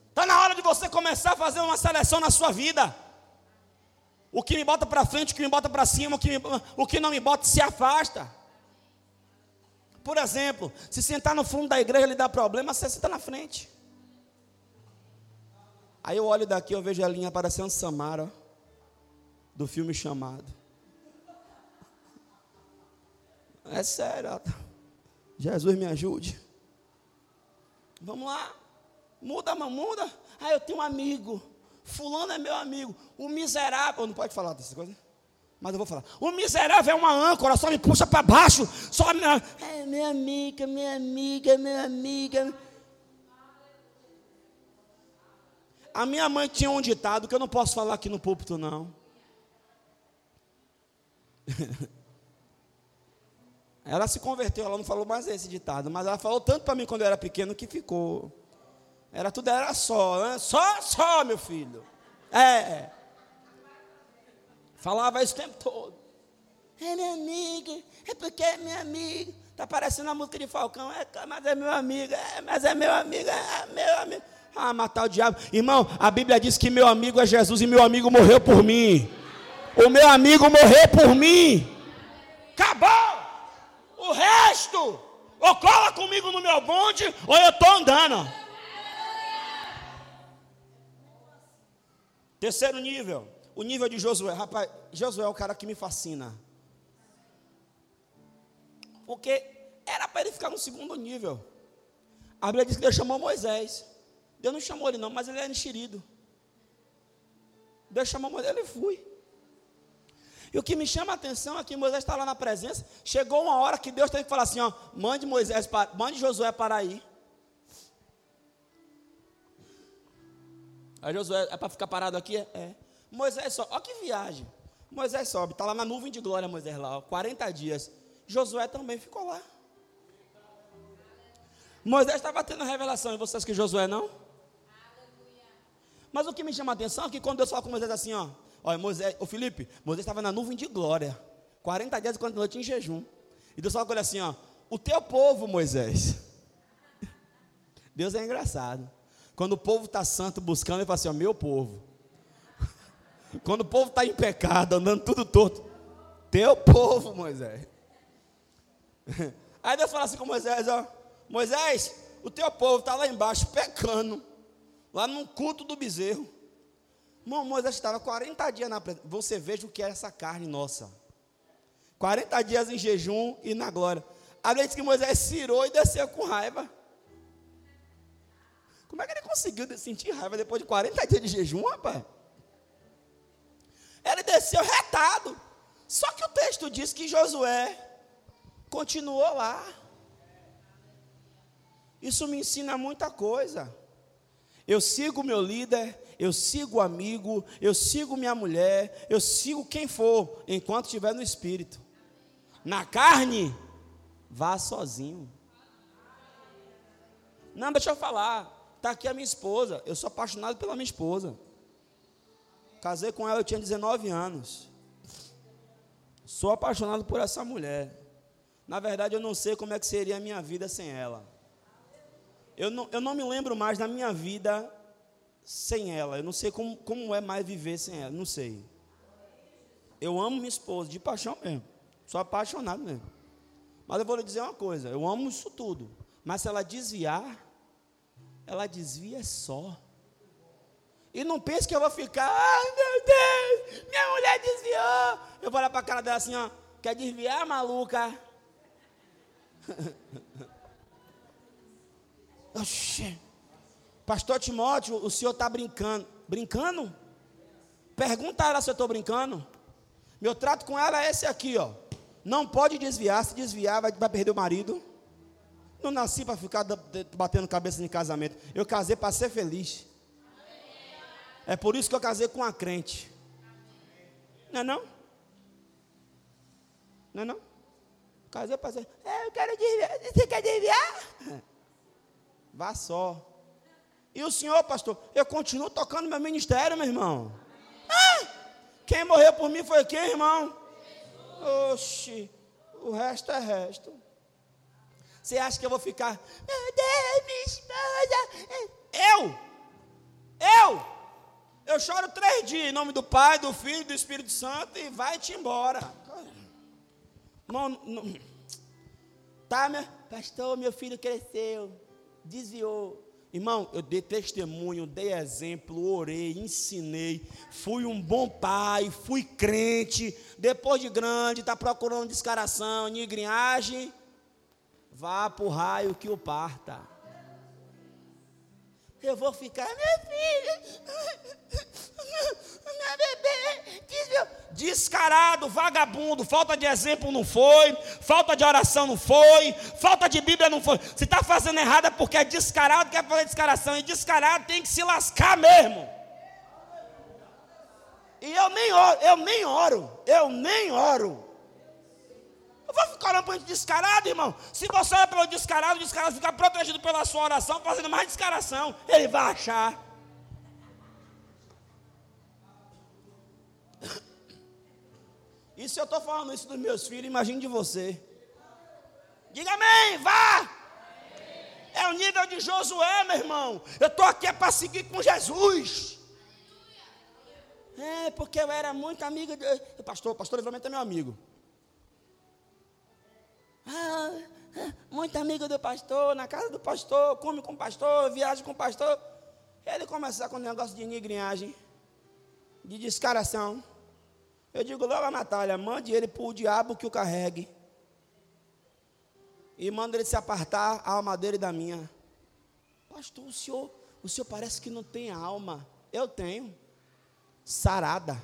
Está na hora de você começar a fazer uma seleção na sua vida. O que me bota para frente, o que me bota para cima, o que, me, o que não me bota se afasta. Por exemplo, se sentar no fundo da igreja lhe dá problema, você senta na frente. Aí eu olho daqui, eu vejo a linha aparecendo Samara, do filme chamado. É sério. Jesus me ajude. Vamos lá. Muda, muda. Ah, eu tenho um amigo. Fulano é meu amigo. O miserável. Não pode falar dessas coisas? Mas eu vou falar. O miserável é uma âncora, só me puxa para baixo. Só me. É minha amiga, minha amiga, minha amiga. A minha mãe tinha um ditado que eu não posso falar aqui no púlpito, não. ela se converteu, ela não falou mais esse ditado, mas ela falou tanto para mim quando eu era pequeno que ficou. Era tudo, era só, né? Só, só, meu filho. É. Falava isso o tempo todo. É minha amiga, é porque é minha amiga. Está parecendo a música de Falcão, é, mas é meu amigo, é, mas é meu amigo, é meu amigo. Ah, matar o diabo. Irmão, a Bíblia diz que meu amigo é Jesus e meu amigo morreu por mim. O meu amigo morreu por mim. Acabou. O resto, ou cola comigo no meu bonde, ou eu estou andando. Terceiro nível, o nível de Josué. Rapaz, Josué é o cara que me fascina. Porque era para ele ficar no segundo nível. A Bíblia diz que Deus chamou Moisés. Deus não chamou ele não, mas ele era enxerido. Deus chamou Moisés, ele foi. E o que me chama a atenção é que Moisés está lá na presença. Chegou uma hora que Deus teve que falar assim: ó, mande Moisés, para, mande Josué para ir. Aí Josué, é para ficar parado aqui? É. Moisés sobe, olha que viagem. Moisés sobe, está lá na nuvem de glória, Moisés lá, ó, 40 dias. Josué também ficou lá. Moisés estava tendo revelação, e vocês que Josué não? Mas o que me chama a atenção é que quando Deus fala com Moisés assim, ó, olha, Moisés, o Felipe, Moisés estava na nuvem de glória, 40 dias e 40 noites em jejum. E Deus fala com ele assim, ó, o teu povo, Moisés. Deus é engraçado. Quando o povo está santo buscando, ele fala assim: ó, meu povo. Quando o povo está em pecado, andando tudo torto, teu povo, Moisés. Aí Deus fala assim com Moisés: ó, Moisés, o teu povo está lá embaixo pecando, lá no culto do bezerro. Moisés estava 40 dias na presença. Você veja o que é essa carne nossa. 40 dias em jejum e na glória. A diz que Moisés cirou e desceu com raiva. Como é que ele conseguiu sentir raiva depois de 40 dias de jejum, rapaz? Ele desceu retado. Só que o texto diz que Josué continuou lá. Isso me ensina muita coisa. Eu sigo meu líder, eu sigo o amigo, eu sigo minha mulher, eu sigo quem for, enquanto estiver no espírito. Na carne, vá sozinho. Não, deixa eu falar. Está aqui a minha esposa. Eu sou apaixonado pela minha esposa. Casei com ela, eu tinha 19 anos. Sou apaixonado por essa mulher. Na verdade, eu não sei como é que seria a minha vida sem ela. Eu não, eu não me lembro mais da minha vida sem ela. Eu não sei como, como é mais viver sem ela. Não sei. eu amo minha esposa, de paixão mesmo. Sou apaixonado mesmo. Mas eu vou lhe dizer uma coisa: eu amo isso tudo. Mas se ela desviar, ela desvia só. E não pense que eu vou ficar, ai meu Deus, minha mulher desviou. Eu vou olhar para a cara dela assim, ó, quer desviar, maluca? Oxê. Pastor Timóteo, o senhor está brincando. Brincando? Pergunta a ela se eu estou brincando. Meu trato com ela é esse aqui, ó. Não pode desviar, se desviar vai, vai perder o marido. Não nasci para ficar batendo cabeça em casamento. Eu casei para ser feliz. É por isso que eu casei com uma crente. Não é não? Não é não? Casei para ser. É, eu quero desviar. Você quer desviar? Vá só. E o senhor, pastor? Eu continuo tocando meu ministério, meu irmão. Ah, quem morreu por mim foi quem, irmão? Oxi, o resto é resto. Você acha que eu vou ficar, meu Deus, minha esposa? Eu, eu, eu choro três dias em nome do Pai, do Filho do Espírito Santo e vai-te embora. Não, não, tá, meu, pastor, meu filho cresceu, desviou. Irmão, eu dei testemunho, dei exemplo, orei, ensinei, fui um bom pai, fui crente. Depois de grande, está procurando descaração, nigrinhagem, vá para o raio que o parta. Eu vou ficar, minha filha, minha bebê, descarado, vagabundo, falta de exemplo não foi, falta de oração não foi, falta de Bíblia não foi. Se está fazendo errado é porque é descarado, quer fazer descaração, e descarado tem que se lascar mesmo. E eu nem oro, eu nem oro, eu nem oro. Eu vou ficar orando para gente descarado, irmão. Se você ora pelo descarado, o descarado fica protegido pela sua oração, fazendo mais descaração, ele vai achar. E se eu estou falando isso dos meus filhos, imagine de você. Diga amém, vá! É o nível de Josué, meu irmão. Eu estou aqui é para seguir com Jesus. É, porque eu era muito amigo de. Pastor, pastor Livramento é meu amigo. Muito amigo do pastor, na casa do pastor, come com o pastor, viaja com o pastor. Ele começar com um negócio de nigrinhagem, de descaração. Eu digo logo a Natália, mande ele para o diabo que o carregue. E manda ele se apartar a alma dele da minha. Pastor, o senhor, o senhor parece que não tem alma. Eu tenho. Sarada.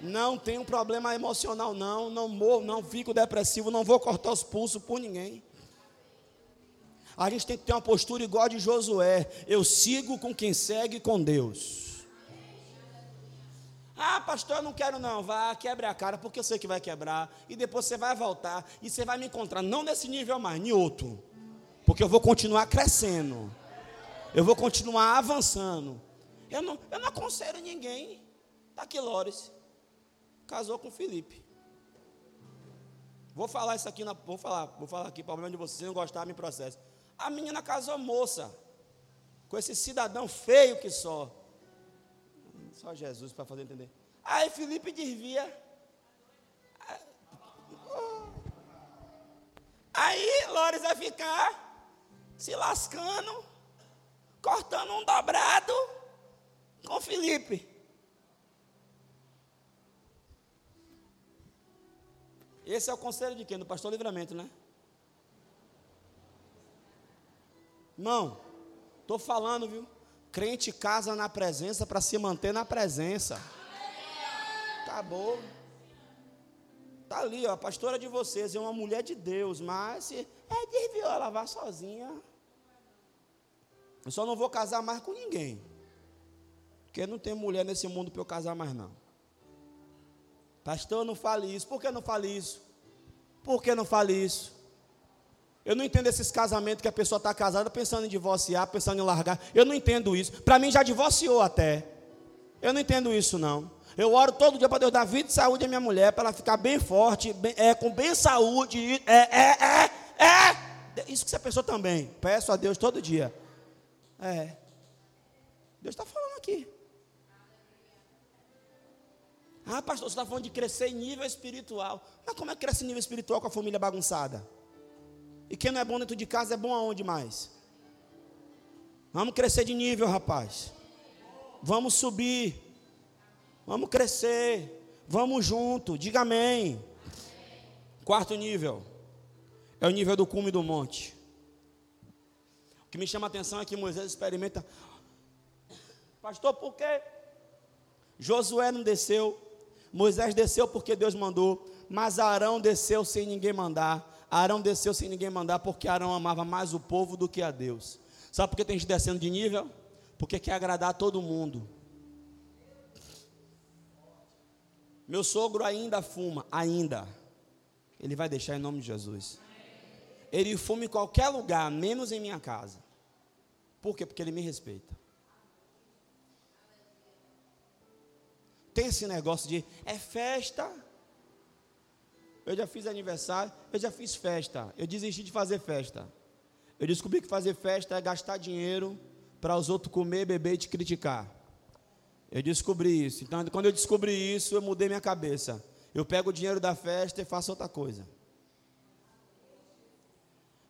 Não tenho problema emocional, não. Não morro, não fico depressivo, não vou cortar os pulsos por ninguém. A gente tem que ter uma postura igual a de Josué. Eu sigo com quem segue com Deus. Ah, pastor, eu não quero não. Vá, quebre a cara, porque eu sei que vai quebrar. E depois você vai voltar e você vai me encontrar, não nesse nível mais, em outro. Porque eu vou continuar crescendo. Eu vou continuar avançando. Eu não, eu não aconselho ninguém. Está aqui, Lores. Casou com Felipe. Vou falar isso aqui, na, vou falar, vou falar aqui, problema de vocês, não gostar, me processo. A menina casou moça, com esse cidadão feio que só. Só Jesus para fazer entender. Aí Felipe desvia. Aí Lores vai ficar se lascando, cortando um dobrado com Felipe. Esse é o conselho de quem? Do pastor Livramento, né? Irmão, estou falando, viu? Crente casa na presença para se manter na presença. Acabou. Tá ali, ó, a pastora de vocês é uma mulher de Deus, mas é desviou, ela vai sozinha. Eu só não vou casar mais com ninguém. Porque não tem mulher nesse mundo para eu casar mais não. Pastor, não fale isso. Por que não fale isso? Por que não fale isso? Eu não entendo esses casamentos que a pessoa está casada pensando em divorciar, pensando em largar. Eu não entendo isso. Para mim já divorciou até. Eu não entendo isso não. Eu oro todo dia para Deus dar vida e saúde à minha mulher, para ela ficar bem forte, bem, é, com bem saúde. É, é, é, é. Isso que você pensou também. Peço a Deus todo dia. É. Deus está falando aqui. Ah, pastor, você está falando de crescer em nível espiritual. Mas como é que cresce em nível espiritual com a família bagunçada? E quem não é bom dentro de casa é bom aonde mais? Vamos crescer de nível, rapaz. Vamos subir. Vamos crescer. Vamos junto. Diga amém. Quarto nível. É o nível do cume do monte. O que me chama a atenção é que Moisés experimenta. Pastor, por quê? Josué não desceu. Moisés desceu porque Deus mandou. Mas Arão desceu sem ninguém mandar. Arão desceu sem ninguém mandar porque Arão amava mais o povo do que a Deus. Sabe por que tem gente descendo de nível? Porque quer agradar todo mundo. Meu sogro ainda fuma, ainda. Ele vai deixar em nome de Jesus. Ele fuma em qualquer lugar, menos em minha casa. Por quê? Porque ele me respeita. Tem esse negócio de é festa. Eu já fiz aniversário, eu já fiz festa. Eu desisti de fazer festa. Eu descobri que fazer festa é gastar dinheiro para os outros comer, beber e te criticar. Eu descobri isso. Então, quando eu descobri isso, eu mudei minha cabeça. Eu pego o dinheiro da festa e faço outra coisa.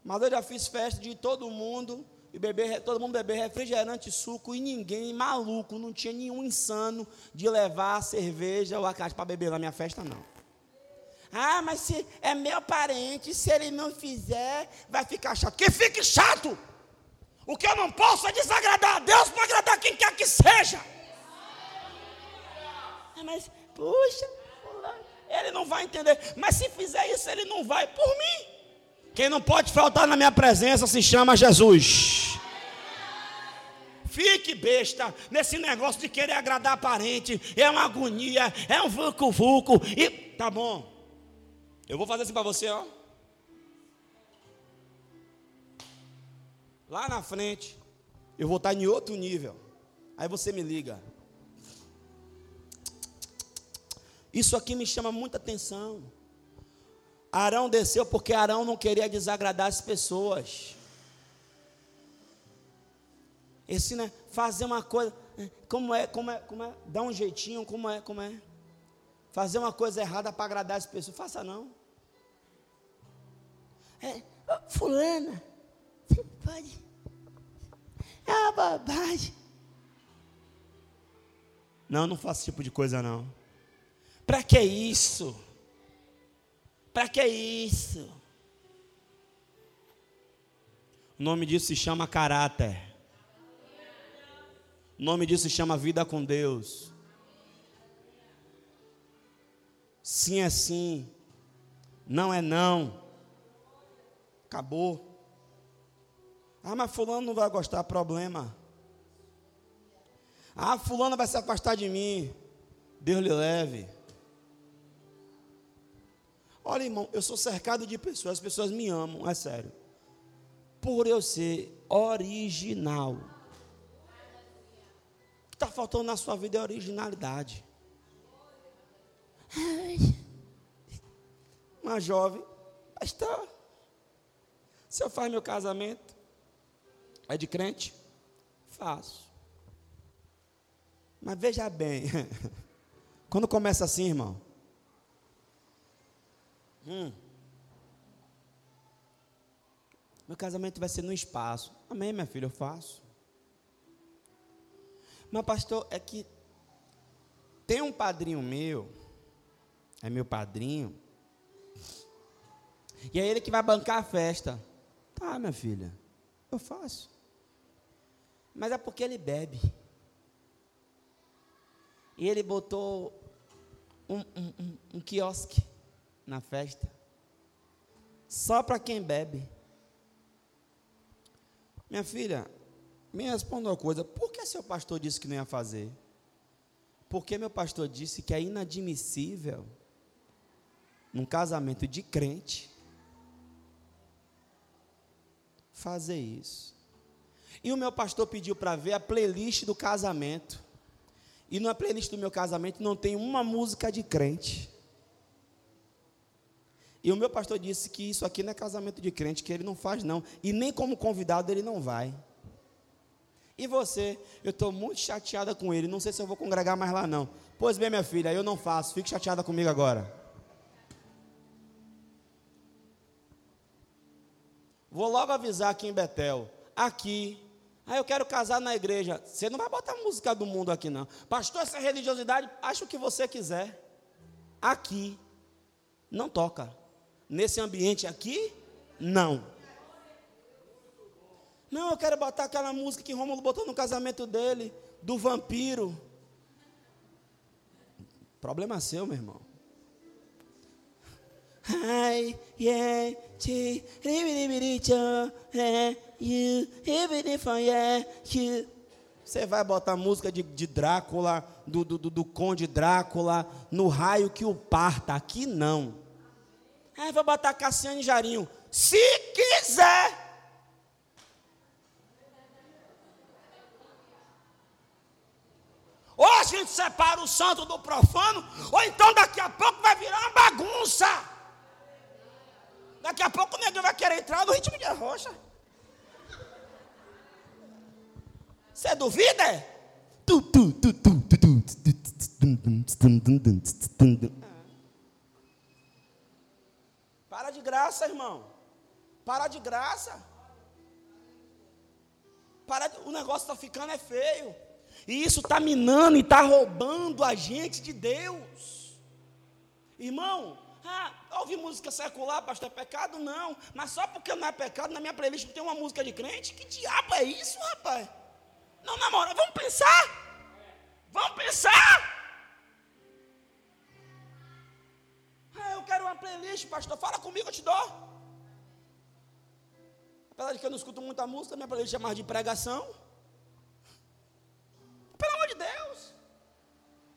Mas eu já fiz festa de todo mundo e beber, todo mundo beber refrigerante, suco e ninguém maluco, não tinha nenhum insano de levar cerveja ou a caixa para beber na minha festa não. Ah, mas se é meu parente, se ele não fizer, vai ficar chato. Que fique chato! O que eu não posso é desagradar a Deus para agradar quem quer que seja. Ah, mas, puxa, ele não vai entender. Mas se fizer isso, ele não vai por mim. Quem não pode faltar na minha presença se chama Jesus. Fique besta nesse negócio de querer agradar parente. É uma agonia, é um vulco-vulco. E tá bom. Eu vou fazer assim para você, ó. Lá na frente, eu vou estar em outro nível. Aí você me liga. Isso aqui me chama muita atenção. Arão desceu porque Arão não queria desagradar as pessoas. Esse, né, fazer uma coisa, né, como é, como é, como é, dar um jeitinho, como é, como é. Fazer uma coisa errada para agradar as pessoas, faça não. É, fulana, pode. É uma bobagem. Não, não faço esse tipo de coisa não. Para que isso? Para que isso? O nome disso se chama caráter. O nome disso se chama vida com Deus. Sim é sim, não é não. Acabou. Ah, mas fulano não vai gostar, problema. Ah, fulano vai se afastar de mim. Deus lhe leve. Olha, irmão, eu sou cercado de pessoas, as pessoas me amam, é sério. Por eu ser original. O que está faltando na sua vida é originalidade. Uma jovem, pastor, se eu faço meu casamento, é de crente? Faço. Mas veja bem, quando começa assim, irmão, Hum. Meu casamento vai ser no espaço. Amém, minha filha, eu faço. Mas, pastor, é que tem um padrinho meu, é meu padrinho, e é ele que vai bancar a festa. Tá, minha filha, eu faço. Mas é porque ele bebe. E ele botou um, um, um, um quiosque na festa. Só para quem bebe. Minha filha, me responda uma coisa: por que seu pastor disse que não ia fazer? Porque meu pastor disse que é inadmissível, num casamento de crente, fazer isso. E o meu pastor pediu para ver a playlist do casamento. E na playlist do meu casamento não tem uma música de crente. E o meu pastor disse que isso aqui não é casamento de crente, que ele não faz não. E nem como convidado ele não vai. E você? Eu estou muito chateada com ele. Não sei se eu vou congregar mais lá, não. Pois bem, minha filha, eu não faço. Fique chateada comigo agora. Vou logo avisar aqui em Betel. Aqui. Ah, eu quero casar na igreja. Você não vai botar música do mundo aqui, não. Pastor, essa religiosidade, acha o que você quiser. Aqui. Não toca. Nesse ambiente aqui, não. Não, eu quero botar aquela música que Rômulo botou no casamento dele, do vampiro. Problema seu, meu irmão. Você vai botar música de, de Drácula, do, do, do, Conde Drácula, no raio que o parta. Aqui não. Aí vou botar Cassiane Jarinho. Se quiser. Ou a gente separa o santo do profano, ou então daqui a pouco vai virar uma bagunça. Daqui a pouco o negro vai querer entrar no ritmo de rocha. Você duvida? Para de graça, irmão. Para de graça. Para de... O negócio está ficando é feio. E isso está minando e está roubando a gente de Deus. Irmão, ah, ouvir música secular, pastor, é pecado? Não. Mas só porque não é pecado, na minha playlist tem uma música de crente? Que diabo é isso, rapaz? Não, namora, vamos pensar. Vamos pensar. Ah, eu quero uma playlist, pastor. Fala comigo, eu te dou. Apesar de que eu não escuto muita música, minha playlist é mais de pregação. Pelo amor de Deus.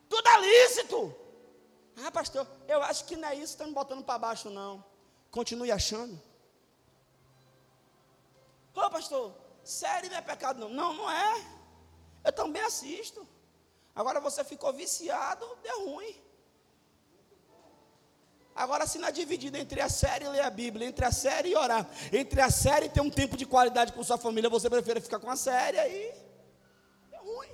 Tudo é lícito. Ah, pastor, eu acho que não é isso que está me botando para baixo, não. Continue achando. Ô, oh, pastor, sério não é pecado, não. Não, não é. Eu também assisto. Agora você ficou viciado, deu ruim. Agora, se não é dividido entre a série e ler a Bíblia, entre a série e orar, entre a série e ter um tempo de qualidade com sua família, você prefere ficar com a série aí. É ruim.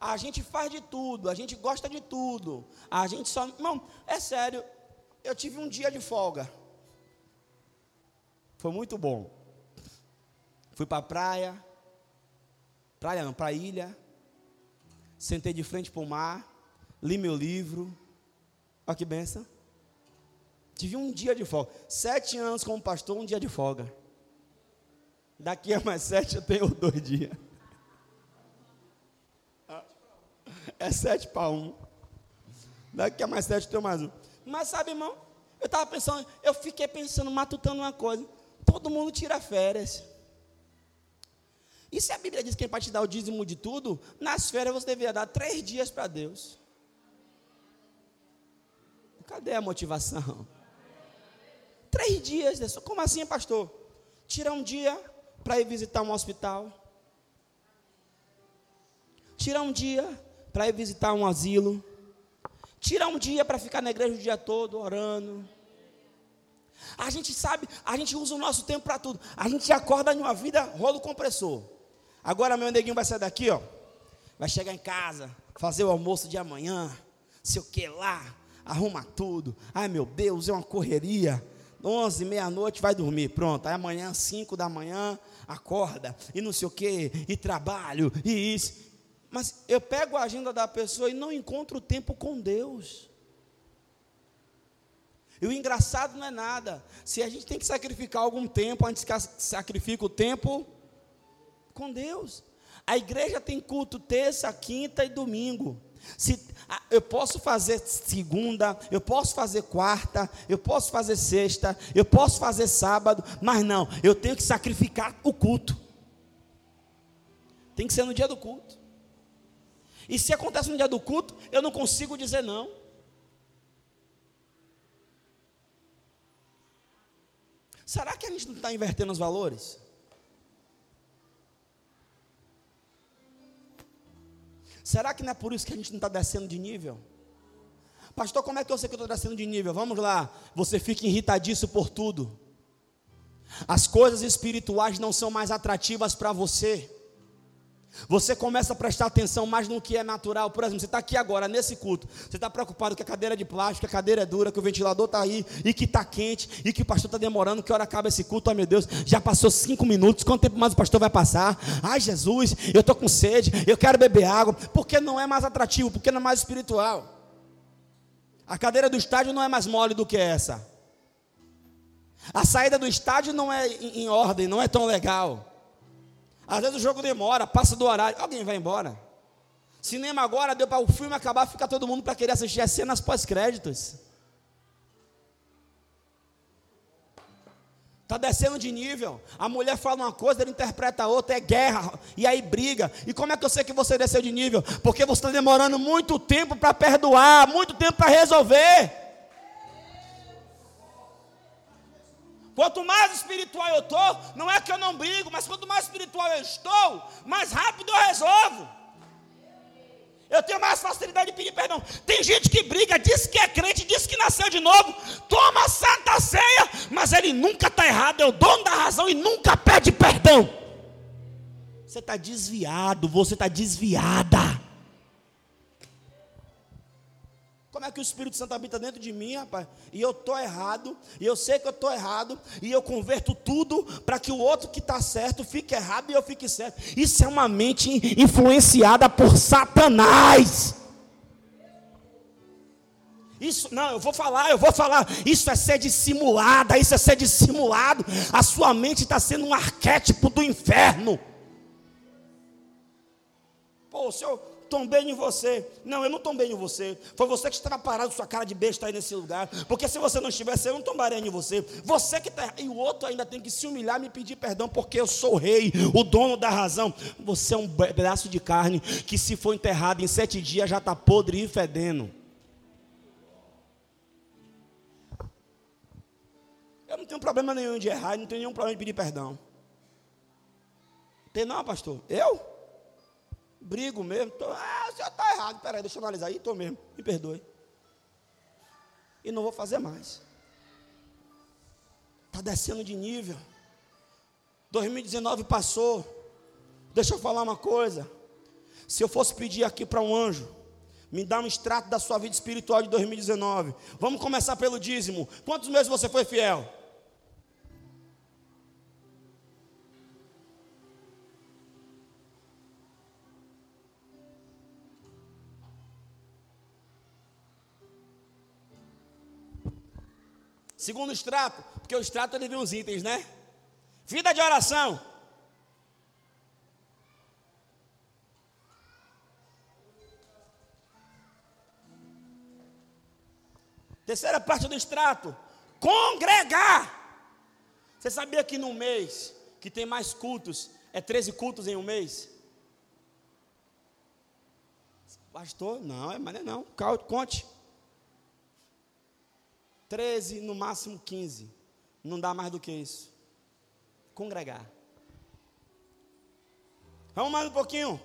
A gente faz de tudo, a gente gosta de tudo. A gente só. Não, é sério. Eu tive um dia de folga. Foi muito bom. Fui para a praia. Praia não, para a ilha. Sentei de frente para o mar. Li meu livro. Olha que benção. Tive um dia de folga. Sete anos como pastor, um dia de folga. Daqui a mais sete eu tenho dois dias. É sete para um. Daqui a mais sete eu tenho mais um. Mas sabe, irmão, eu estava pensando, eu fiquei pensando, matutando uma coisa. Todo mundo tira férias. E se a Bíblia diz que é para te dar o dízimo de tudo, nas férias você deveria dar três dias para Deus. Cadê a motivação? Três dias, como assim, pastor? Tira um dia para ir visitar um hospital. Tira um dia para ir visitar um asilo. Tira um dia para ficar na igreja o dia todo orando. A gente sabe, a gente usa o nosso tempo para tudo. A gente acorda em uma vida rolo compressor. Agora meu neguinho vai sair daqui, ó. Vai chegar em casa, fazer o almoço de amanhã, sei o que lá, arruma tudo. Ai meu Deus, é uma correria. 11, meia-noite vai dormir, pronto. Aí amanhã, 5 da manhã, acorda, e não sei o que, e trabalho, e isso. Mas eu pego a agenda da pessoa e não encontro tempo com Deus. E o engraçado não é nada. Se a gente tem que sacrificar algum tempo, a gente sacrifica o tempo com Deus. A igreja tem culto terça, quinta e domingo. Se, eu posso fazer segunda, eu posso fazer quarta, eu posso fazer sexta, eu posso fazer sábado, mas não, eu tenho que sacrificar o culto. Tem que ser no dia do culto. E se acontece no dia do culto, eu não consigo dizer não. Será que a gente não está invertendo os valores? Será que não é por isso que a gente não está descendo de nível? Pastor, como é que eu sei que eu estou descendo de nível? Vamos lá, você fica irritadiço por tudo. as coisas espirituais não são mais atrativas para você. Você começa a prestar atenção mais no que é natural. Por exemplo, você está aqui agora, nesse culto. Você está preocupado que a cadeira é de plástico, que a cadeira é dura, que o ventilador está aí, e que está quente, e que o pastor está demorando, que hora acaba esse culto. Ai meu Deus, já passou cinco minutos. Quanto tempo mais o pastor vai passar? Ai Jesus, eu estou com sede, eu quero beber água. Porque não é mais atrativo, porque não é mais espiritual. A cadeira do estádio não é mais mole do que essa. A saída do estádio não é em ordem, não é tão legal. Às vezes o jogo demora, passa do horário, alguém vai embora. Cinema agora deu para o filme acabar, fica todo mundo para querer assistir as cenas pós-créditos. Está descendo de nível. A mulher fala uma coisa, ele interpreta outra, é guerra, e aí briga. E como é que eu sei que você desceu de nível? Porque você está demorando muito tempo para perdoar, muito tempo para resolver. Quanto mais espiritual eu estou, não é que eu não brigo, mas quanto mais espiritual eu estou, mais rápido eu resolvo. Eu tenho mais facilidade de pedir perdão. Tem gente que briga, diz que é crente, diz que nasceu de novo, toma santa ceia, mas ele nunca está errado, é o dono da razão e nunca pede perdão. Você está desviado, você está desviada. Como é que o Espírito Santo habita dentro de mim, rapaz? E eu estou errado, e eu sei que eu estou errado, e eu converto tudo para que o outro que está certo fique errado e eu fique certo. Isso é uma mente influenciada por Satanás. Isso, não, eu vou falar, eu vou falar. Isso é ser dissimulada, isso é ser dissimulado. A sua mente está sendo um arquétipo do inferno. Pô, o senhor, tombei em você. Não, eu não tombei em você. Foi você que estava parado, sua cara de besta aí nesse lugar. Porque se você não estivesse, eu não tombaria em você. Você que está. E o outro ainda tem que se humilhar e me pedir perdão, porque eu sou o rei, o dono da razão. Você é um pedaço de carne que, se for enterrado em sete dias, já está podre e fedendo. Eu não tenho problema nenhum de errar, não tenho nenhum problema de pedir perdão. Tem não, pastor? Eu? Brigo mesmo. Tô, ah, o senhor está errado. Peraí, deixa eu analisar aí. Estou mesmo. Me perdoe. E não vou fazer mais. Está descendo de nível. 2019 passou. Deixa eu falar uma coisa. Se eu fosse pedir aqui para um anjo, me dá um extrato da sua vida espiritual de 2019. Vamos começar pelo dízimo. Quantos meses você foi fiel? Segundo extrato, porque o extrato ele vem os itens, né? Vida de oração. Terceira parte do extrato, congregar. Você sabia que no mês que tem mais cultos, é 13 cultos em um mês? Pastor, não, é mas não, conte. 13, no máximo 15. Não dá mais do que isso. Congregar. Vamos mais um pouquinho.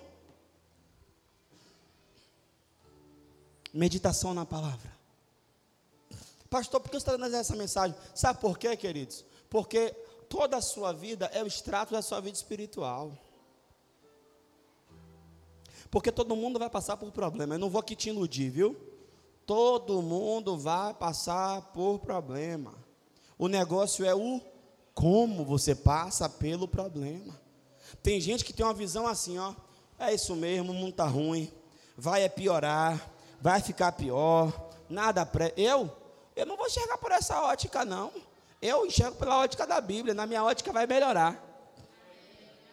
Meditação na palavra. Pastor, por que você está dando essa mensagem? Sabe por quê, queridos? Porque toda a sua vida é o extrato da sua vida espiritual. Porque todo mundo vai passar por problema. Eu não vou aqui te iludir, viu? Todo mundo vai passar por problema. O negócio é o como você passa pelo problema. Tem gente que tem uma visão assim, ó. É isso mesmo, o mundo está ruim. Vai é piorar, vai ficar pior. Nada pré. Eu, eu não vou enxergar por essa ótica, não. Eu enxergo pela ótica da Bíblia. Na minha ótica vai melhorar.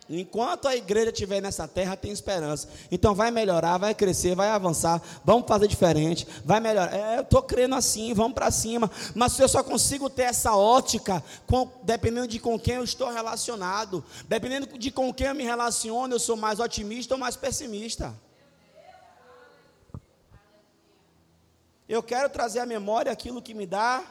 Enquanto a igreja estiver nessa terra, tem esperança. Então vai melhorar, vai crescer, vai avançar. Vamos fazer diferente, vai melhorar. É, eu estou crendo assim, vamos para cima. Mas eu só consigo ter essa ótica com, dependendo de com quem eu estou relacionado. Dependendo de com quem eu me relaciono, eu sou mais otimista ou mais pessimista. Eu quero trazer à memória aquilo que me dá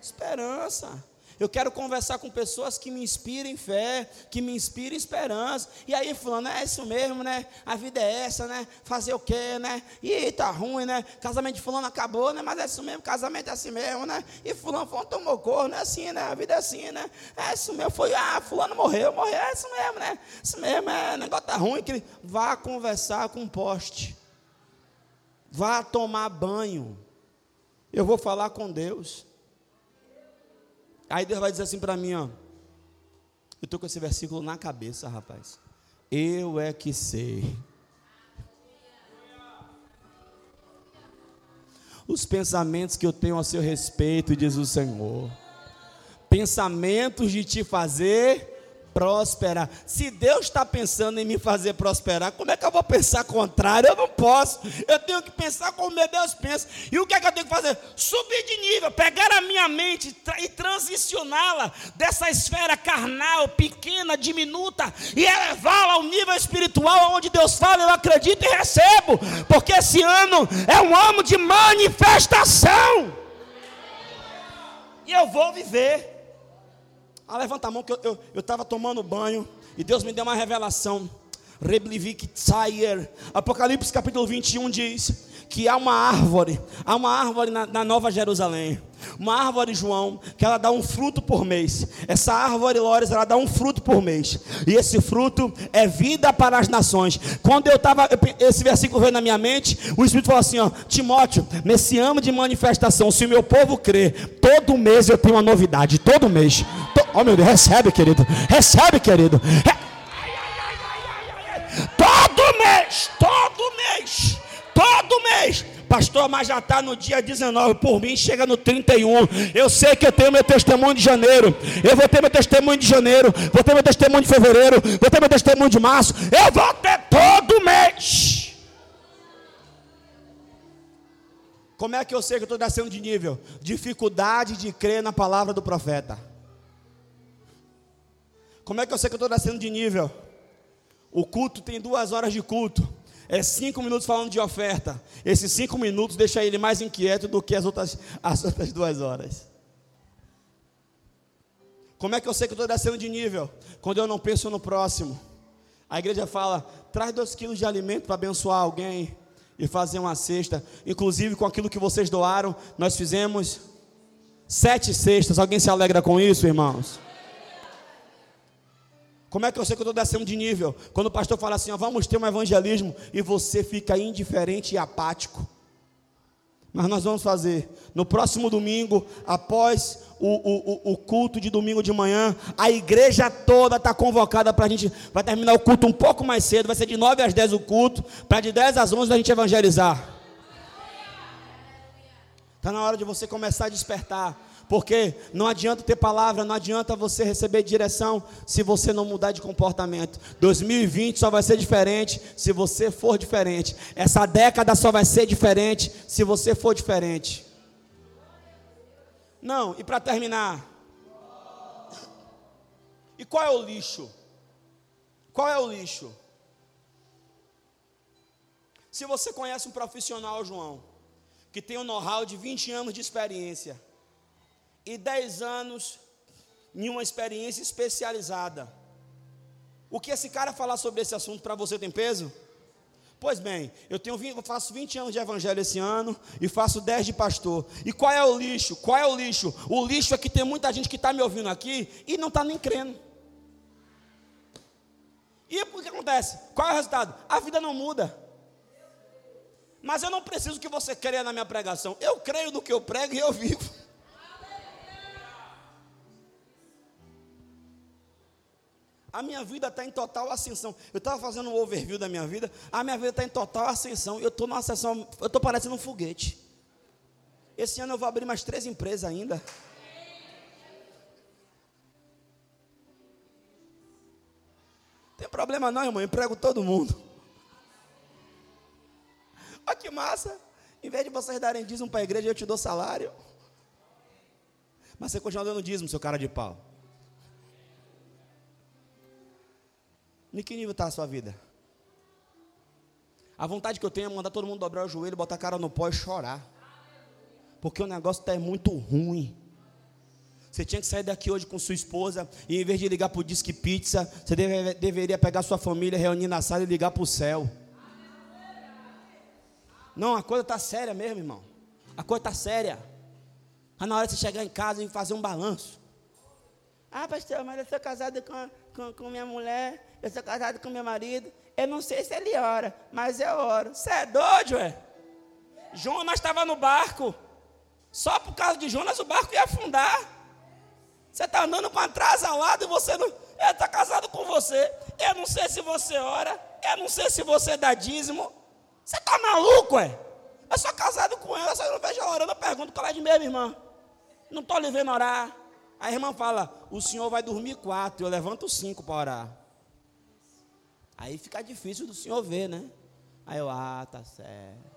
esperança. Eu quero conversar com pessoas que me inspirem fé, que me inspirem esperança. E aí, fulano, é isso mesmo, né? A vida é essa, né? Fazer o quê, né? E tá ruim, né? Casamento de fulano acabou, né? Mas é isso mesmo, casamento é assim mesmo, né? E fulano, fulano tomou corno, é assim, né? A vida é assim, né? É isso mesmo, foi, ah, fulano morreu, morreu, é isso mesmo, né? Isso mesmo, é, o negócio tá ruim. Que... Vá conversar com um poste. Vá tomar banho. Eu vou falar com Deus. Aí Deus vai dizer assim para mim, ó. Eu estou com esse versículo na cabeça, rapaz. Eu é que sei. Os pensamentos que eu tenho a seu respeito, diz o Senhor. Pensamentos de te fazer prosperar. Se Deus está pensando em me fazer prosperar, como é que eu vou pensar contrário? Eu não posso. Eu tenho que pensar como meu Deus pensa. E o que é que eu tenho que fazer? Subir de nível, pegar a minha mente e transicioná-la dessa esfera carnal, pequena, diminuta, e elevá-la ao nível espiritual, onde Deus fala, eu acredito e recebo. Porque esse ano é um ano de manifestação. E eu vou viver. Ah, levanta a mão que eu estava tomando banho e Deus me deu uma revelação. Reblivik Tsayer. Apocalipse capítulo 21 diz que há uma árvore, há uma árvore na, na, Nova Jerusalém, uma árvore, João, que ela dá um fruto por mês. Essa árvore, Lores, ela dá um fruto por mês. E esse fruto é vida para as nações. Quando eu estava, esse versículo veio na minha mente, o Espírito falou assim: ó, Timóteo, nesse ano de manifestação, se o meu povo crer, todo mês eu tenho uma novidade, todo mês. To, oh meu Deus, recebe, querido, recebe, querido. Re, todo mês, todo mês todo mês. Pastor, mas já está no dia 19, por mim chega no 31. Eu sei que eu tenho meu testemunho de janeiro. Eu vou ter meu testemunho de janeiro. Vou ter meu testemunho de fevereiro. Vou ter meu testemunho de março. Eu vou ter todo mês. Como é que eu sei que eu estou descendo de nível? Dificuldade de crer na palavra do profeta. Como é que eu sei que eu estou descendo de nível? O culto tem duas horas de culto é cinco minutos falando de oferta. Esses cinco minutos deixa ele mais inquieto do que as outras, as outras duas horas. Como é que eu sei que eu estou descendo de nível? Quando eu não penso no próximo. A igreja fala: traz dois quilos de alimento para abençoar alguém e fazer uma cesta. Inclusive com aquilo que vocês doaram, nós fizemos sete cestas. Alguém se alegra com isso, irmãos? Como é que eu sei que eu estou descendo de nível? Quando o pastor fala assim, ó, vamos ter um evangelismo, e você fica indiferente e apático. Mas nós vamos fazer. No próximo domingo, após o, o, o culto de domingo de manhã, a igreja toda está convocada para a gente. Vai terminar o culto um pouco mais cedo, vai ser de 9 às 10 o culto, para de 10 às 11 a gente evangelizar. Está na hora de você começar a despertar. Porque não adianta ter palavra, não adianta você receber direção se você não mudar de comportamento. 2020 só vai ser diferente se você for diferente. Essa década só vai ser diferente se você for diferente. Não, e para terminar. E qual é o lixo? Qual é o lixo? Se você conhece um profissional, João, que tem um know-how de 20 anos de experiência, e 10 anos em uma experiência especializada. O que esse cara falar sobre esse assunto para você tem peso? Pois bem, eu tenho eu faço 20 anos de evangelho esse ano e faço 10 de pastor. E qual é o lixo? Qual é o lixo? O lixo é que tem muita gente que está me ouvindo aqui e não está nem crendo. E o que acontece? Qual é o resultado? A vida não muda. Mas eu não preciso que você creia na minha pregação. Eu creio no que eu prego e eu vivo. A minha vida está em total ascensão. Eu estava fazendo um overview da minha vida. A minha vida está em total ascensão. Eu estou numa ascensão. Eu estou parecendo um foguete. Esse ano eu vou abrir mais três empresas ainda. Tem problema não, irmão. Eu emprego todo mundo. Olha que massa. Em vez de vocês darem dízimo para a igreja, eu te dou salário. Mas você continua dando dízimo, seu cara de pau. Em que nível está a sua vida? A vontade que eu tenho é mandar todo mundo dobrar o joelho, botar a cara no pó e chorar. Porque o negócio está muito ruim. Você tinha que sair daqui hoje com sua esposa e em vez de ligar para o Disque Pizza, você deve, deveria pegar sua família, reunir na sala e ligar para o céu. Não, a coisa está séria mesmo, irmão. A coisa está séria. Está na hora de você chegar em casa e fazer um balanço. Ah, pastor, mas eu sou casado com, com, com minha mulher, eu sou casado com meu marido. Eu não sei se ele ora, mas eu oro. Você é doido, é? Jonas estava no barco. Só por causa de Jonas o barco ia afundar. Você está andando com lado e você não. Ele está casado com você. Eu não sei se você ora. Eu não sei se você dá dízimo. Você está maluco, é? Eu sou casado com ela, só eu não vejo ela orando. Eu pergunto qual é de mesmo, irmã. Não estou lhe vendo orar. A irmã fala: O senhor vai dormir quatro, eu levanto cinco para orar. Aí fica difícil do senhor ver, né? Aí eu, ah, tá certo.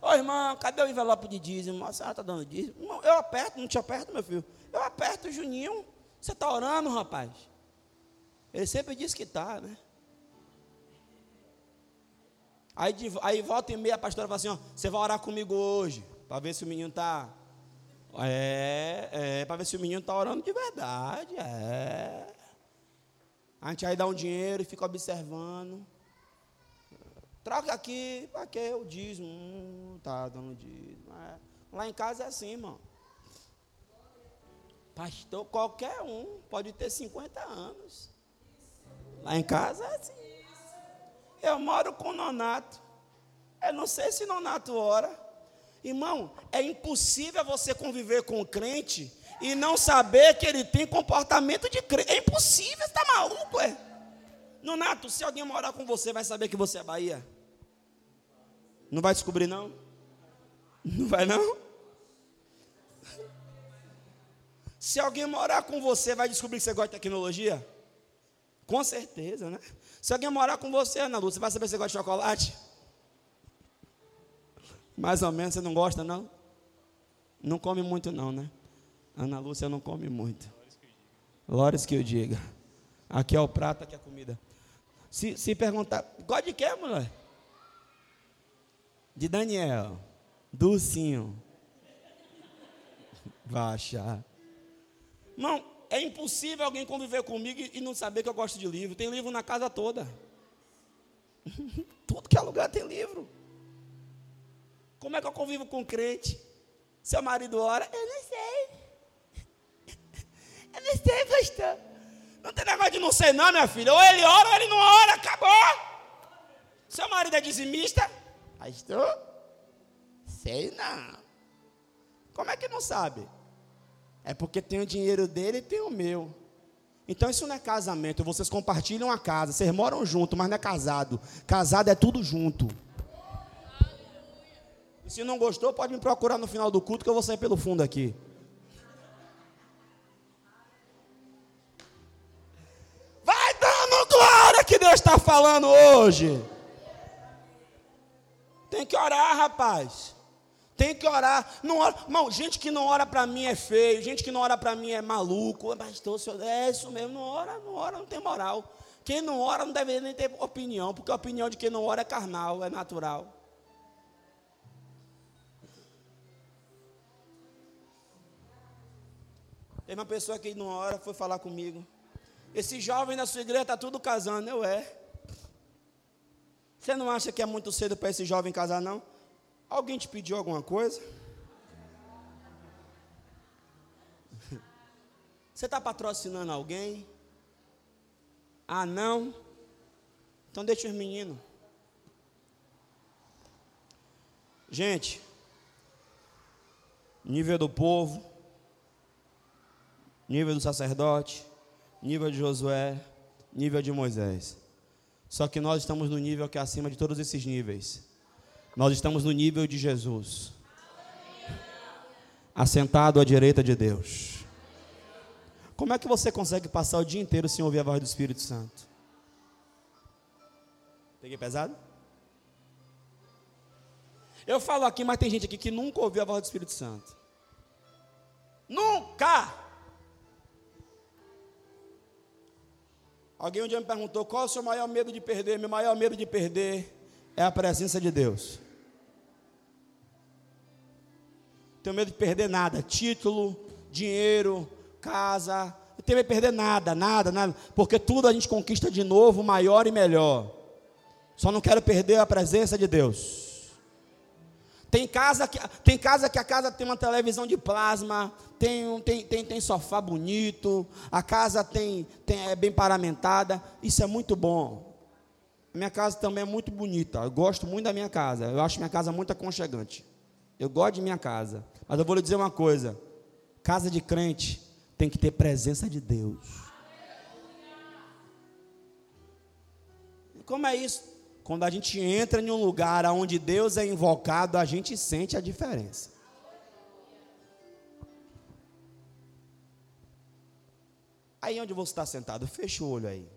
Ô irmão, cadê o envelope de dízimo? A senhora está dando dízimo? Eu aperto, não te aperto, meu filho. Eu aperto, Juninho. Você está orando, rapaz? Ele sempre diz que está, né? Aí, de, aí volta e meia a pastora fala assim: ó, você vai orar comigo hoje, para ver se o menino está. É, é para ver se o menino está orando de verdade. É. A gente aí dá um dinheiro e fica observando. Troca aqui, para que o dízimo? Hum, tá dando dízimo. É. Lá em casa é assim, irmão. Pastor, qualquer um pode ter 50 anos. Lá em casa é assim. Eu moro com o Nonato. Eu não sei se Nonato ora. Irmão, é impossível você conviver com o crente e não saber que ele tem comportamento de crente. É impossível, está maluco, é? Nonato, se alguém morar com você, vai saber que você é Bahia? Não vai descobrir, não? Não vai, não? Se alguém morar com você, vai descobrir que você gosta de tecnologia? Com certeza, né? Se alguém morar com você, Ana Lúcia, você vai saber se você gosta de chocolate? Mais ou menos, você não gosta, não? Não come muito, não, né? Ana Lúcia não come muito. Glórias que eu diga. Aqui é o prato, aqui é a comida. Se, se perguntar, gosta de quê, mulher? de Daniel, Dulcinho. Vai achar. Irmão, é impossível alguém conviver comigo e não saber que eu gosto de livro. Tem livro na casa toda. Tudo que é lugar tem livro. Como é que eu convivo com crente? Seu marido ora? Eu não sei. Eu não sei, pastor. Não tem negócio de não sei, não, minha filha. Ou ele ora ou ele não ora. Acabou. Seu marido é dizimista? Pastor? Sei não. Como é que não sabe? É porque tem o dinheiro dele e tem o meu. Então isso não é casamento, vocês compartilham a casa, vocês moram junto, mas não é casado. Casado é tudo junto. E se não gostou, pode me procurar no final do culto que eu vou sair pelo fundo aqui. Está falando hoje. Tem que orar, rapaz. Tem que orar. Não ora. Gente que não ora para mim é feio. Gente que não ora para mim é maluco. Pastor, é isso mesmo. Não ora, não ora, não tem moral. Quem não ora não deve nem ter opinião. Porque a opinião de quem não ora é carnal, é natural. Tem uma pessoa que não ora, foi falar comigo. Esse jovem da sua igreja está tudo casando. Eu é. Você não acha que é muito cedo para esse jovem casar, não? Alguém te pediu alguma coisa? Você está patrocinando alguém? Ah, não? Então deixa os meninos. Gente, nível do povo, nível do sacerdote, nível de Josué, nível de Moisés. Só que nós estamos no nível que é acima de todos esses níveis. Nós estamos no nível de Jesus. Assentado à direita de Deus. Como é que você consegue passar o dia inteiro sem ouvir a voz do Espírito Santo? Peguei pesado? Eu falo aqui, mas tem gente aqui que nunca ouviu a voz do Espírito Santo. Nunca! Alguém um dia me perguntou qual é o seu maior medo de perder? Meu maior medo de perder é a presença de Deus. Tenho medo de perder nada, título, dinheiro, casa, não tem que perder nada, nada, nada, porque tudo a gente conquista de novo, maior e melhor. Só não quero perder a presença de Deus. Tem casa que, tem casa que a casa tem uma televisão de plasma, tem, tem, tem, tem sofá bonito, a casa tem, tem, é bem paramentada, isso é muito bom. Minha casa também é muito bonita, eu gosto muito da minha casa, eu acho minha casa muito aconchegante. Eu gosto de minha casa, mas eu vou lhe dizer uma coisa: casa de crente tem que ter presença de Deus. Como é isso? Quando a gente entra em um lugar onde Deus é invocado, a gente sente a diferença. Aí onde você está sentado, fecha o olho aí.